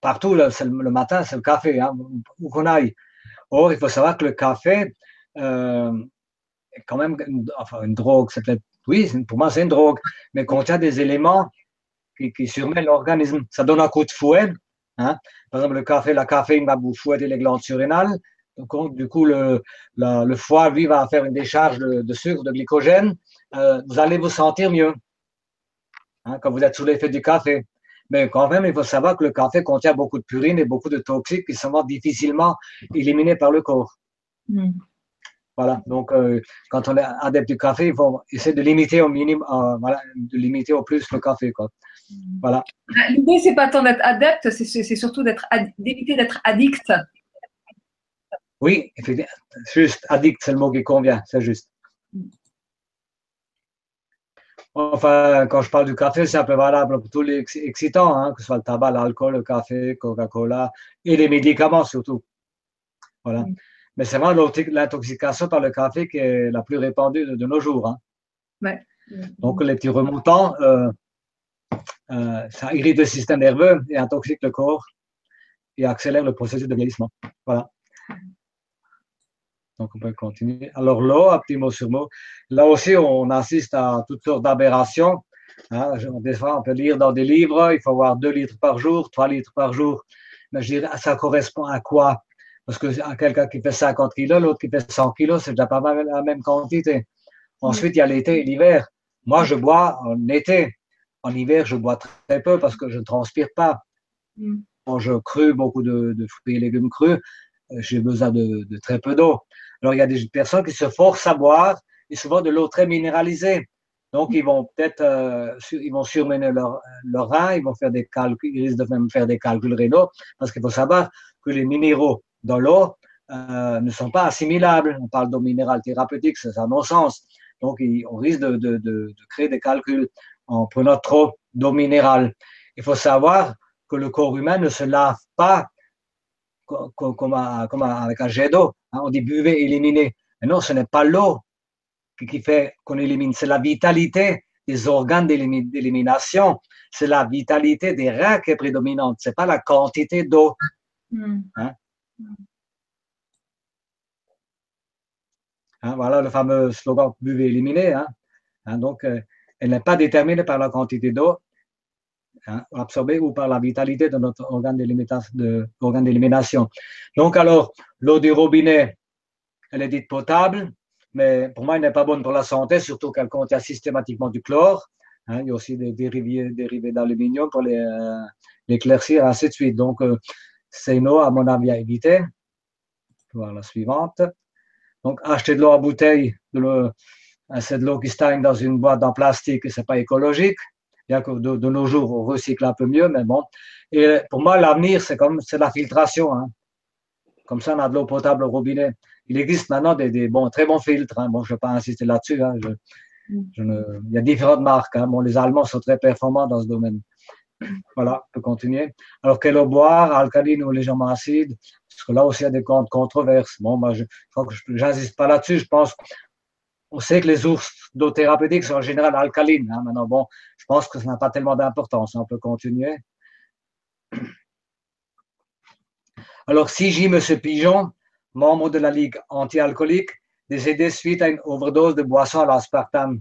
partout le, matin, c'est le café, hein, où qu'on aille. Or, il faut savoir que le café euh, est quand même, enfin, une drogue, c'est oui, pour moi, c'est une drogue, mais contient des éléments qui, qui surmènent l'organisme. Ça donne un coup de fouet. Hein. Par exemple, le café, la caféine va vous fouetter les glandes surrénales. Donc, du coup, le, le, foie, lui, va faire une décharge de, sucre, de glycogène. Euh, vous allez vous sentir mieux hein, quand vous êtes sous l'effet du café. Mais quand même, il faut savoir que le café contient beaucoup de purines et beaucoup de toxiques qui sont difficilement éliminés par le corps. Hmm. Voilà. Donc, euh, quand on est adepte du café, il faut essayer de limiter au minimum, euh, voilà, de limiter au plus le café, quoi. Voilà. L'idée, c'est pas tant d'être adepte, c'est surtout d'être d'éviter d'être addict. Oui, juste addict, c'est le mot qui convient, c'est juste. Enfin, quand je parle du café, c'est un peu valable pour tous les excitants, hein, que ce soit le tabac, l'alcool, le café, Coca-Cola et les médicaments surtout. Voilà. Mais c'est vraiment l'intoxication par le café qui est la plus répandue de, nos jours. Hein. Donc, les petits remontants, euh, euh, ça irrite le système nerveux et intoxique le corps et accélère le processus de vieillissement. Voilà. Donc, on peut continuer. Alors, l'eau, un petit mot sur mot. Là aussi, on assiste à toutes sortes d'aberrations. Hein. Des fois, on peut lire dans des livres, il faut avoir 2 litres par jour, 3 litres par jour. Mais je dirais, ça correspond à quoi? Parce que quelqu'un qui fait 50 kilos, l'autre qui fait 100 kilos, c'est déjà pas mal la même quantité. Ensuite, il y a l'été et l'hiver. Moi, je bois en été. En hiver, je bois très peu parce que je ne transpire pas. Mm. Quand je cru beaucoup de, fruits et légumes crus, euh, j'ai besoin de, très peu d'eau. Alors, il y a des personnes qui se forcent à boire et souvent de l'eau très minéralisée. Donc, ils vont peut-être, euh, ils vont surmener leur, leur rein, ils vont faire des calculs, ils risquent de même faire des calculs rénaux, parce qu'il faut savoir que les minéraux dans l'eau euh, ne sont pas assimilables. On parle d'eau minérale thérapeutique, c'est un non-sens. Donc, on risque de, de, de, créer des calculs en prenant trop d'eau minérale. Il faut savoir que le corps humain ne se lave pas comme, avec un jet d'eau. Hein. On dit buvez, éliminez. Mais non, ce n'est pas l'eau qui fait qu'on élimine, c'est la vitalité des organes d'élimination, c'est la vitalité des reins qui est prédominante, c'est pas la quantité d'eau. Hmm. Hein? Hein, voilà le fameux slogan buvez, éliminez. Hein, donc, euh, elle n'est pas déterminée par la quantité d'eau absorbée ou par la vitalité de notre organe d'élimination. Donc, alors, l'eau du robinet, elle est dite potable, mais pour moi, elle n'est pas bonne pour la santé, surtout qu'elle contient systématiquement du chlore. il y a aussi des dérivés, d'aluminium pour les, euh, l'éclaircir, ainsi de suite. Donc, euh, c'est une eau, à mon avis, à éviter. Voir la suivante. Donc, acheter de l'eau en bouteille, de c'est de l'eau qui stagne dans une boîte en plastique c'est pas écologique. Bien que de, nos jours, on recycle un peu mieux, mais bon. Et pour moi, l'avenir, c'est comme, c'est la filtration. Hein. Comme ça, on a de l'eau potable au robinet. Il existe maintenant des, des bons, très bons filtres. Hein. Bon, je ne vais pas insister là-dessus. Hein. Il y a différentes marques. Hein. Bon, les Allemands sont très performants dans ce domaine. Voilà, on peut continuer. Alors, quelle eau boire, alcaline ou légèrement acide? Parce que là aussi, il y a des controverses. Bon, moi, je crois que je n'insiste pas là-dessus. Je pense on sait que les ours d'eau thérapeutique sont en général alcalines. Hein. Maintenant, bon, je pense que ça n'a pas tellement d'importance. On peut continuer. Alors, si j'ai M. Pigeon, membre de la Ligue anti-alcoolique, décédé suite à une overdose de boisson à l'aspartame.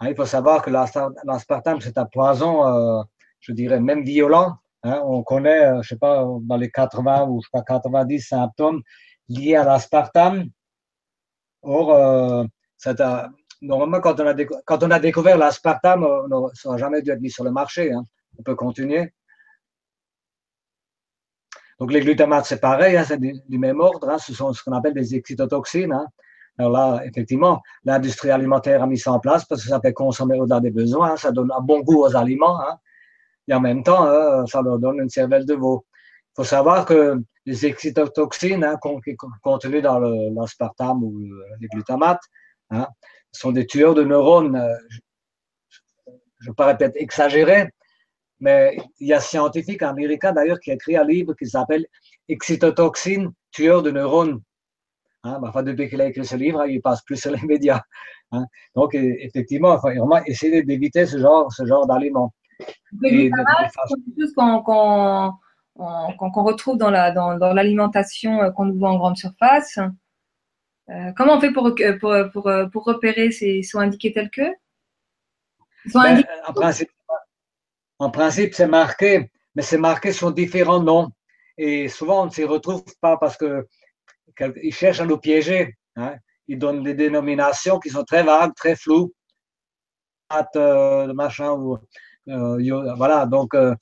Hein, il faut savoir que l'aspartame, c'est un poison euh, je dirais même violent. Hein. On connaît, euh, je sais pas, dans les 80 ou je sais pas, 90 symptômes liés à l'aspartame. Or, euh, normalement, quand on, a découvert l'aspartame, euh, ça n'a jamais dû être mis sur le marché. Hein. On peut continuer. Donc, les glutamates, c'est pareil, hein, c'est du, même ordre. Ce sont ce qu'on appelle des excitotoxines. Alors là, effectivement, l'industrie alimentaire a mis ça en place parce que ça fait consommer au-delà des besoins, ça donne un bon goût aux aliments. et en même temps, hein, ça leur donne une cervelle de veau. Il faut savoir que les excitotoxines hein, contenues dans l'aspartame ou les glutamates hein, sont des tueurs de neurones. Euh, je ne paraît peut-être exagéré, mais il y a un scientifique américain d'ailleurs qui a écrit un livre qui s'appelle Excitotoxine, tueur de neurones. Hein, enfin, depuis qu'il a écrit ce livre, il passe plus sur les médias. Hein. Donc, effectivement, il faut vraiment essayer d'éviter ce genre, ce genre d'aliments. c'est quelque chose qu'on retrouve dans l'alimentation la, dans, dans qu'on voit en grande surface. Euh, comment on fait pour, pour, pour, pour repérer ces sont indiqués tels que? Ben, en principe, en principe c'est marqué, mais c'est marqué sur différents noms. Et souvent, on ne s'y retrouve pas parce que ils cherchent à nous piéger. Hein. Ils donnent des dénominations qui sont très vagues, très floues. Euh, machin, ou, euh, voilà, donc euh,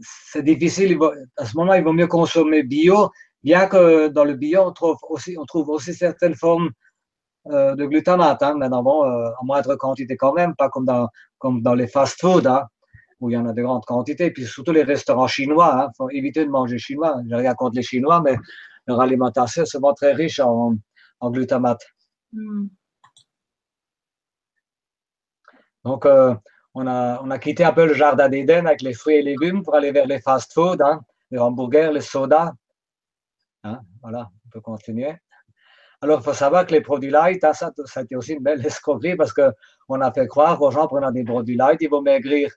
c'est difficile. À ce moment, il vaut mieux consommer bio, bien que dans le bio, on trouve aussi, on trouve aussi certaines formes de glutamate, hein, mais bon, en moindre quantité quand même, pas comme dans, comme dans les fast-foods. Hein où il y en a de grandes quantités, puis surtout les restaurants chinois. Il hein. faut éviter de manger chinois. Je rien contre les Chinois, mais leur alimentation est souvent très riche en, glutamate. Hmm. Donc, euh, on, a, on a quitté un peu le jardin d'Éden avec les fruits et légumes pour aller vers les fast-foods, hein, les hamburgers, les sodas. Hein, voilà, on peut continuer. Alors, il faut savoir que les produits light, ça, ça a été aussi une belle escroquerie parce qu'on a fait croire aux gens prenant des produits light, ils vont maigrir.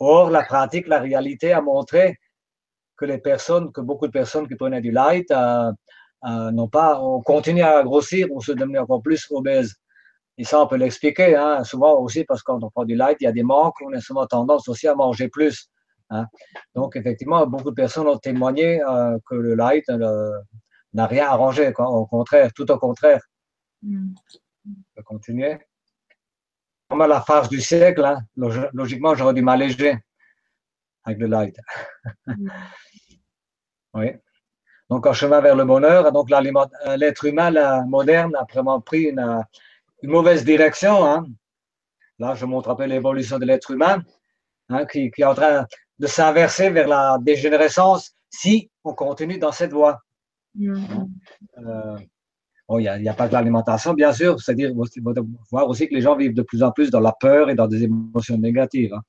Or, la pratique, la réalité a montré que les personnes, que beaucoup de personnes qui prenaient du light euh, euh, n'ont pas, ont continué à grossir ou se devenir encore plus obèses. Et ça, on peut l'expliquer, hein, souvent aussi parce qu'on prend du light, il y a des manques, on a souvent tendance aussi à manger plus. Hein. Donc, effectivement, beaucoup de personnes ont témoigné euh, que le light n'a rien arrangé, quoi. au contraire, tout au contraire. Mm. On peut continuer vraiment la farce du siècle. Hein. Logiquement, j'aurais dû m'alléger avec le light. oui. Donc, en chemin vers le bonheur, donc euh, l'être humain moderne a vraiment pris une, mauvaise direction. Hein. Là, je montre un peu l'évolution de l'être humain, hein, qui, est en train de s'inverser vers la dégénérescence si on continue dans cette voie. Mm-hmm. Euh, il n'y a, pas que l'alimentation, bien sûr, c'est-à-dire voir aussi que les gens vivent de plus en plus dans la peur et dans des émotions négatives. Hein.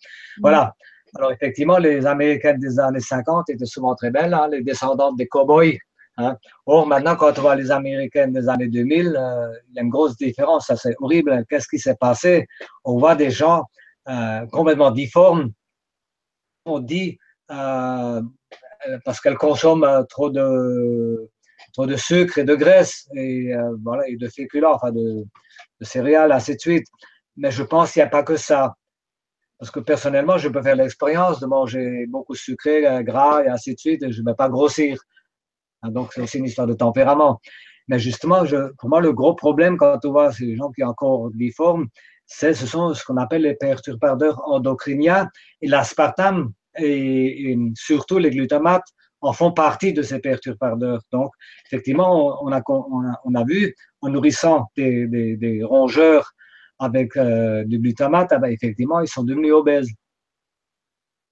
Voilà. Alors, effectivement, les Américaines des années 50 étaient souvent très belles, hein, les descendantes des cow-boys. Hein. Or, maintenant, quand on voit les Américaines des années 2000, euh, il y a une grosse différence. Ça, c'est horrible. Qu'est-ce qui s'est passé? On voit des gens euh, complètement difformes. On dit euh, parce qu'elles consomment trop de trop de sucre et de graisse et, euh, voilà, et de féculents, enfin de, céréales, ainsi de suite. Mais je pense qu'il n'y a pas que ça. Parce que personnellement, je peux faire l'expérience de manger beaucoup sucré, euh, gras et ainsi de suite, et je ne vais pas grossir. Hein, donc, c'est aussi une histoire de tempérament. Mais justement, je, pour moi, le gros problème quand on voit ces gens qui sont encore difformes, c'est, ce sont ce qu'on appelle les perturbateurs endocriniens et l'aspartame et, et, surtout les glutamates en font partie de ces perturbateurs. Donc, effectivement, on a, on a, vu, en nourrissant des, rongeurs avec euh, du glutamate, ben, effectivement, ils sont devenus obèses.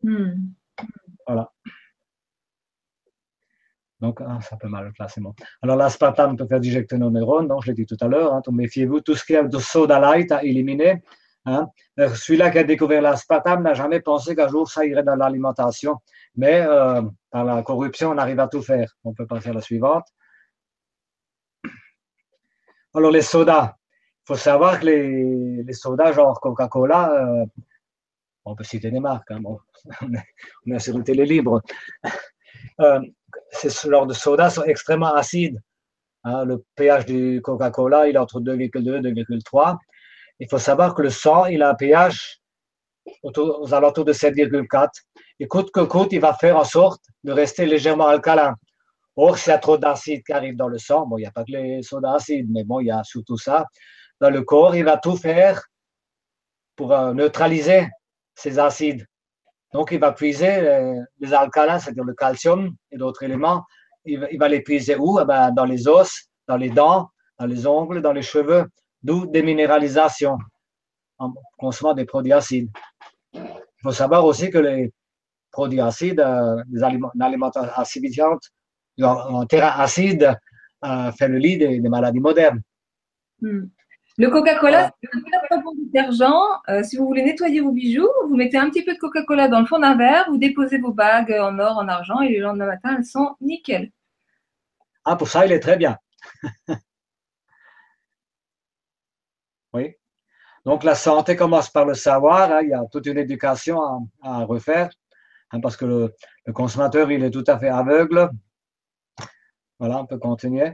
Hmm. Voilà. Donc, ah, ça peut mal classer. Bon. Alors, l'aspartame peut faire dijecter nos neurones, donc je l'ai dit tout à l'heure. Hein, méfiez-vous, tout ce qui est de soda light à éliminer. Hein. Euh, celui-là qui a découvert l'aspartame n'a jamais pensé qu'un jour ça irait dans l'alimentation. Mais euh, par la corruption, on arrive à tout faire. On peut passer à la suivante. Alors, les sodas. Il faut savoir que les, les sodas, genre Coca-Cola, euh, on peut citer des marques, hein, [laughs] on est sur une télé libre. Ce genre de sodas sont extrêmement acides. Hein. le pH du Coca-Cola, il est entre 2,2 et 2,3. Il faut savoir que le sang, il a un pH aux alentours de 7,4 et coûte que coûte, il va faire en sorte de rester légèrement alcalin. Or, s'il y a trop d'acide qui arrive dans le sang, bon, il n'y a pas que les sodas acides, mais bon, il y a surtout ça, dans le corps, il va tout faire pour euh, neutraliser ces acides. Donc, il va puiser les, alcalins, c'est-à-dire le calcium et d'autres éléments, il, va les puiser où? Eh ben, Dans les os, dans les dents, dans les ongles, dans les cheveux, d'où des minéralisations en consommant des produits acides. Il faut savoir aussi que les, produits acides, des aliments, une alimentation acidifiante, un terrain acide fait le lit des, maladies modernes. Hmm. Le Coca-Cola, c'est un détergent. si vous voulez nettoyer vos bijoux, vous mettez un petit peu de Coca-Cola dans le fond d'un verre, vous déposez vos bagues en or, en argent, et le lendemain matin, elles sont nickel. Ah, pour ça, il est très bien. [laughs] oui. Donc, la santé commence par le savoir. Hein. Il y a toute une éducation à, refaire hein, parce que le, consommateur, il est tout à fait aveugle. Voilà, on peut continuer.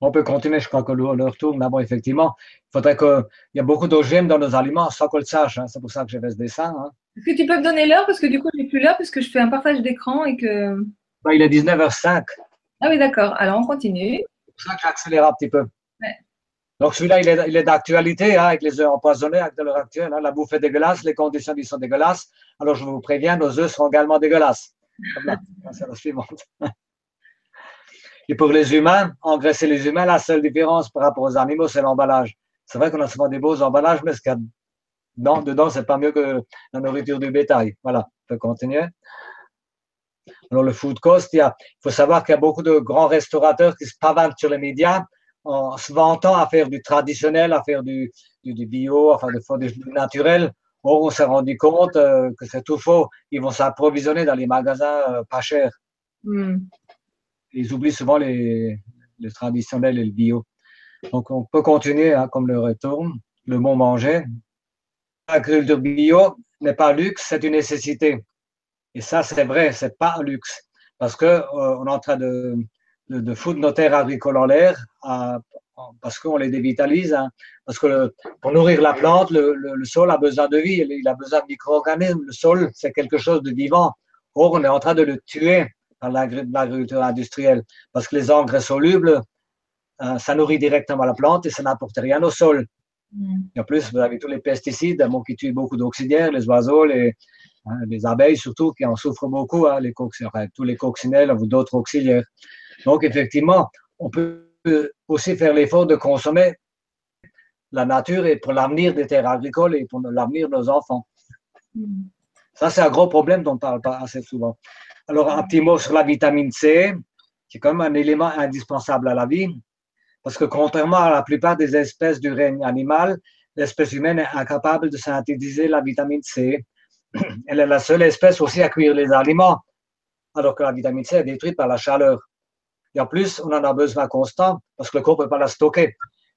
On peut continuer, je crois que l'heure tourne. Mais bon, effectivement, il faudrait que. Il y a beaucoup d'OGM dans nos aliments sans qu'on le sache. Hein. C'est pour ça que j'ai fait ce dessin. Est-ce que tu peux me donner l'heure? Parce que du coup, je n'ai plus l'heure puisque je fais un partage d'écran et que. Ben, il est 19h05. Ah oui, d'accord. Alors, on continue. C'est pour ça que j'accélère un petit peu. Donc celui-là, il est, d'actualité hein, avec les œufs empoisonnés à l'heure actuelle. Hein. la bouffe est dégueulasse, les conditions sont dégueulasses. Alors je vous préviens, nos œufs sont également dégueulasses. [laughs] C'est la suivante. Et pour les humains, engraisser les humains, la seule différence par rapport aux animaux, c'est l'emballage. C'est vrai qu'on a souvent des beaux emballages, mais ce qu'il y a dedans, dedans c'est pas mieux que la nourriture du bétail. Voilà, on peut continuer. Alors le food cost, il, faut savoir qu'il y a beaucoup de grands restaurateurs qui se pavanent sur les médias en se vantant à faire du traditionnel, à faire du, bio, enfin de faire du naturel. Or, on s'est rendu compte euh, que c'est tout faux. Ils vont s'approvisionner dans les magasins euh, pas chers. Hmm. Ils oublient souvent les, traditionnels et le bio. Donc, on peut continuer, hein, comme le retourne, le bon manger. L'agriculture bio n'est pas luxe, c'est une nécessité. Et ça, c'est vrai, c'est pas un luxe. Parce que euh, on est en train de, de, foutre nos terres agricoles en l'air parce qu'on les dévitalise. Hein. parce que pour nourrir la plante, le, le, sol a besoin de vie, il a besoin de micro-organismes. Le sol, c'est quelque chose de vivant. Or, on est en train de le tuer par l'agriculture industrielle parce que les engrais solubles, hein, ça nourrit directement la plante et ça n'apporte rien au sol. Mm. Et en plus, vous avez tous les pesticides qui tuent beaucoup d'oxydaires, les oiseaux, les, hein, les abeilles surtout, qui en souffrent beaucoup, les tous les coccinelles ou d'autres auxiliaires. Donc, effectivement, on peut aussi faire l'effort de consommer la nature et pour l'avenir des terres agricoles et pour l'avenir de nos enfants. Ça, c'est un gros problème dont on ne parle pas assez souvent. Alors, un petit mot sur la vitamine C, qui est quand même un élément indispensable à la vie, parce que contrairement à la plupart des espèces du règne animal, l'espèce humaine est incapable de synthétiser la vitamine C. [clears throat] Elle est la seule espèce aussi à cuire les aliments, alors que la vitamine C est détruite par la chaleur. Et en plus, on en a besoin constant parce que le corps ne peut pas la stocker.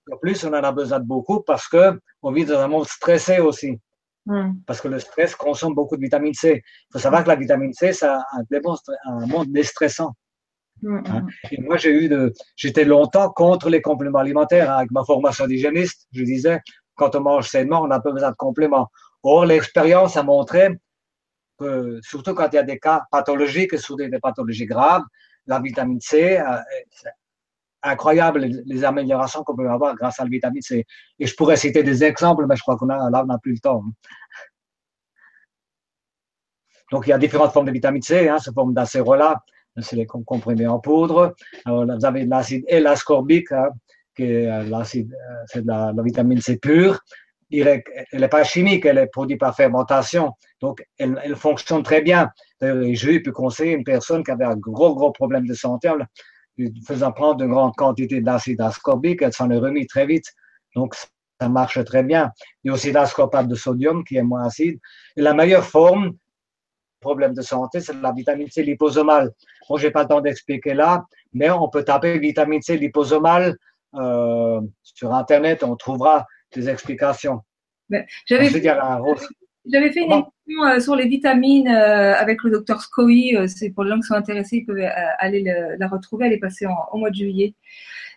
Et en plus, on en a besoin de beaucoup parce qu'on vit dans un monde stressé aussi. Hmm. Parce que le stress consomme beaucoup de vitamine C. Il faut savoir que la vitamine C, c'est un, un monde déstressant. Hmm, hein. hmm. Et moi, j'ai eu de, j'étais longtemps contre les compléments alimentaires. Hein. Avec ma formation d'hygiéniste, je disais, quand on mange sainement, on n'a pas besoin de compléments. Or, l'expérience a montré que, surtout quand il y a des cas pathologiques, surtout des pathologies graves, la vitamine C, euh, incroyable les, améliorations qu'on peut avoir grâce à la vitamine C. Et je pourrais citer des exemples, mais je crois qu'on a, là, n'a plus le temps. Donc, il y a différentes formes de vitamine C, hein, sous forme d'acérola, c'est les comprimés en poudre. Alors, vous avez l'acide L-ascorbique, hein, qui est euh, l'acide, euh, c'est la, vitamine C pure. Elle n'est pas chimique, elle est produite par fermentation. Donc, elle, elle fonctionne très bien. J'ai pu conseiller une personne qui avait un gros, gros problème de santé, faisant prendre une grande quantité d'acide ascorbique, elle s'en est remis très vite. Donc, ça marche très bien. Il y a aussi l'ascorbate de sodium qui est moins acide. Et la meilleure forme, problème de santé, c'est la vitamine C liposomale. Bon, j'ai pas le temps d'expliquer là, mais on peut taper vitamine C liposomale euh, sur Internet, on trouvera des explications. J'avais j'avais fait une émission euh, sur les vitamines euh, avec le docteur Scoey. Euh, c'est pour les gens qui sont intéressés, ils peuvent aller la retrouver. Elle est passée au mois de juillet.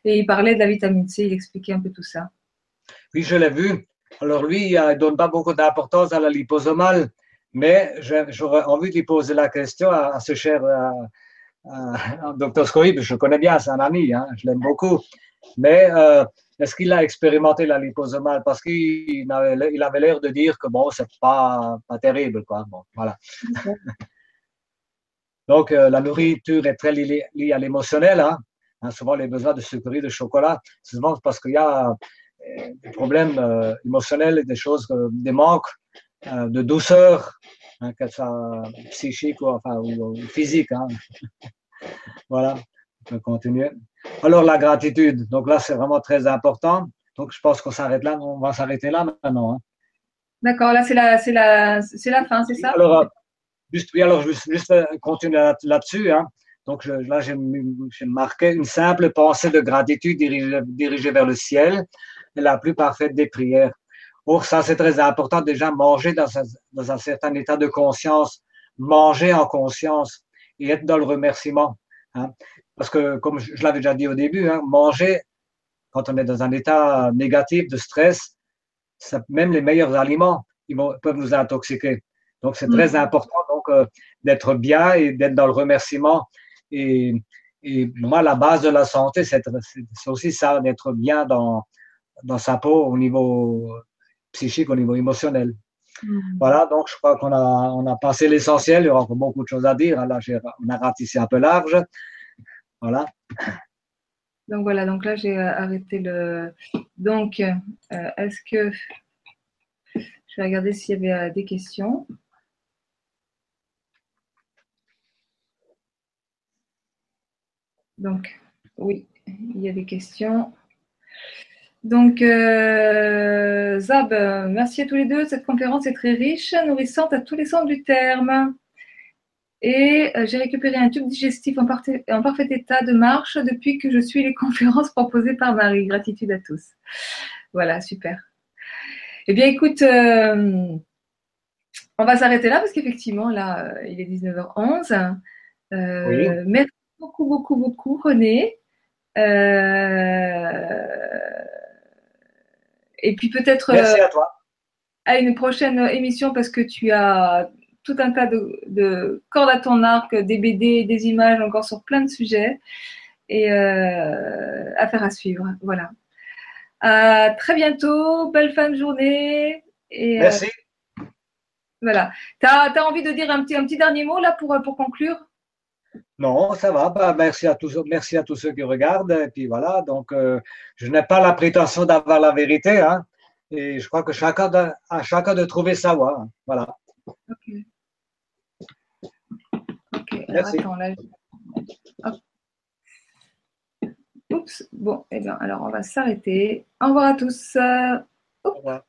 Et il parlait de la vitamine C, il expliquait un peu tout ça. Oui, je l'ai vu. Alors lui, il ne donne pas beaucoup d'importance à la liposomale, mais j'aurais envie de lui poser la question à, ce cher [laughs] docteur Scoey, je le connais bien, c'est un ami, hein, je l'aime beaucoup. Mais est-ce qu'il a expérimenté la liposomale? Parce qu'il avait, il avait l'air de dire que bon, c'est pas, pas terrible, quoi. Bon, voilà. Donc, euh, la nourriture est très liée, à l'émotionnel. Hein. hein. souvent, les besoins de sucreries, de chocolat, souvent parce qu'il y a euh, des problèmes euh, émotionnels, des choses, des manques de douceur hein, qu'elle soit psychique ou, enfin, ou, physique. Hein. [laughs] voilà, on peut continuer. Alors la gratitude, donc là c'est vraiment très important. Donc je pense qu'on s'arrête là, on va s'arrêter là maintenant. Hein. D'accord, là c'est la, c'est la, c'est la fin, c'est ça? Alors, euh, juste, oui, alors juste, juste euh, continuer là-dessus. Hein. Donc là, j'ai marqué une simple pensée de gratitude dirigée, dirigée vers le ciel, la plus parfaite des prières. Or, ça, c'est très important. Déjà, manger dans un, dans un, certain état de conscience, manger en conscience et être dans le remerciement. Hein. Parce que, comme je, l'avais déjà dit au début, hein, manger quand on est dans un état négatif de stress, ça, même les meilleurs aliments ils vont, peuvent nous intoxiquer. Donc, c'est très mm. important donc euh, d'être bien et d'être dans le remerciement. Et, et moi, la base de la santé, c'est aussi ça, d'être bien dans, dans sa peau au niveau psychique, au niveau émotionnel. Mm. Voilà, donc je crois qu'on a, on a passé l'essentiel. Il y aura encore beaucoup de choses à dire. Là, on a ratissé un peu large. Voilà. Donc voilà, donc là j'ai arrêté le. Donc, euh, est-ce que. Je vais regarder s'il y avait euh, des questions. Donc, oui, il y a des questions. Donc, euh, Zab, merci à tous les deux. Cette conférence est très riche, nourrissante à tous les sens du terme. Et euh, j'ai récupéré un tube digestif en, en, parfait état de marche depuis que je suis les [laughs] conférences proposées par Marie. Gratitude à tous. Voilà, super. Eh bien, écoute, euh, on va s'arrêter là parce qu'effectivement, là, il est 19h11. Merci beaucoup, beaucoup, beaucoup, René. Et puis peut-être à une prochaine émission parce que tu as tout un tas de, cordes à ton arc, des BD, des images encore sur plein de sujets et euh, affaire à suivre. Voilà. À très bientôt, belle fin de journée. Et, euh, Merci. voilà. Tu as, envie de dire un petit, un petit dernier mot là pour, pour conclure? Non, ça va. Bah, merci à tous, merci à tous ceux qui regardent. Et puis voilà. Donc, euh, je n'ai pas la prétention d'avoir la vérité, hein, et je crois que chacun à chacun de trouver sa voie. Hein. Voilà. Merci. Oups, bon, eh bien, alors on va s'arrêter. Au revoir à tous. Au revoir.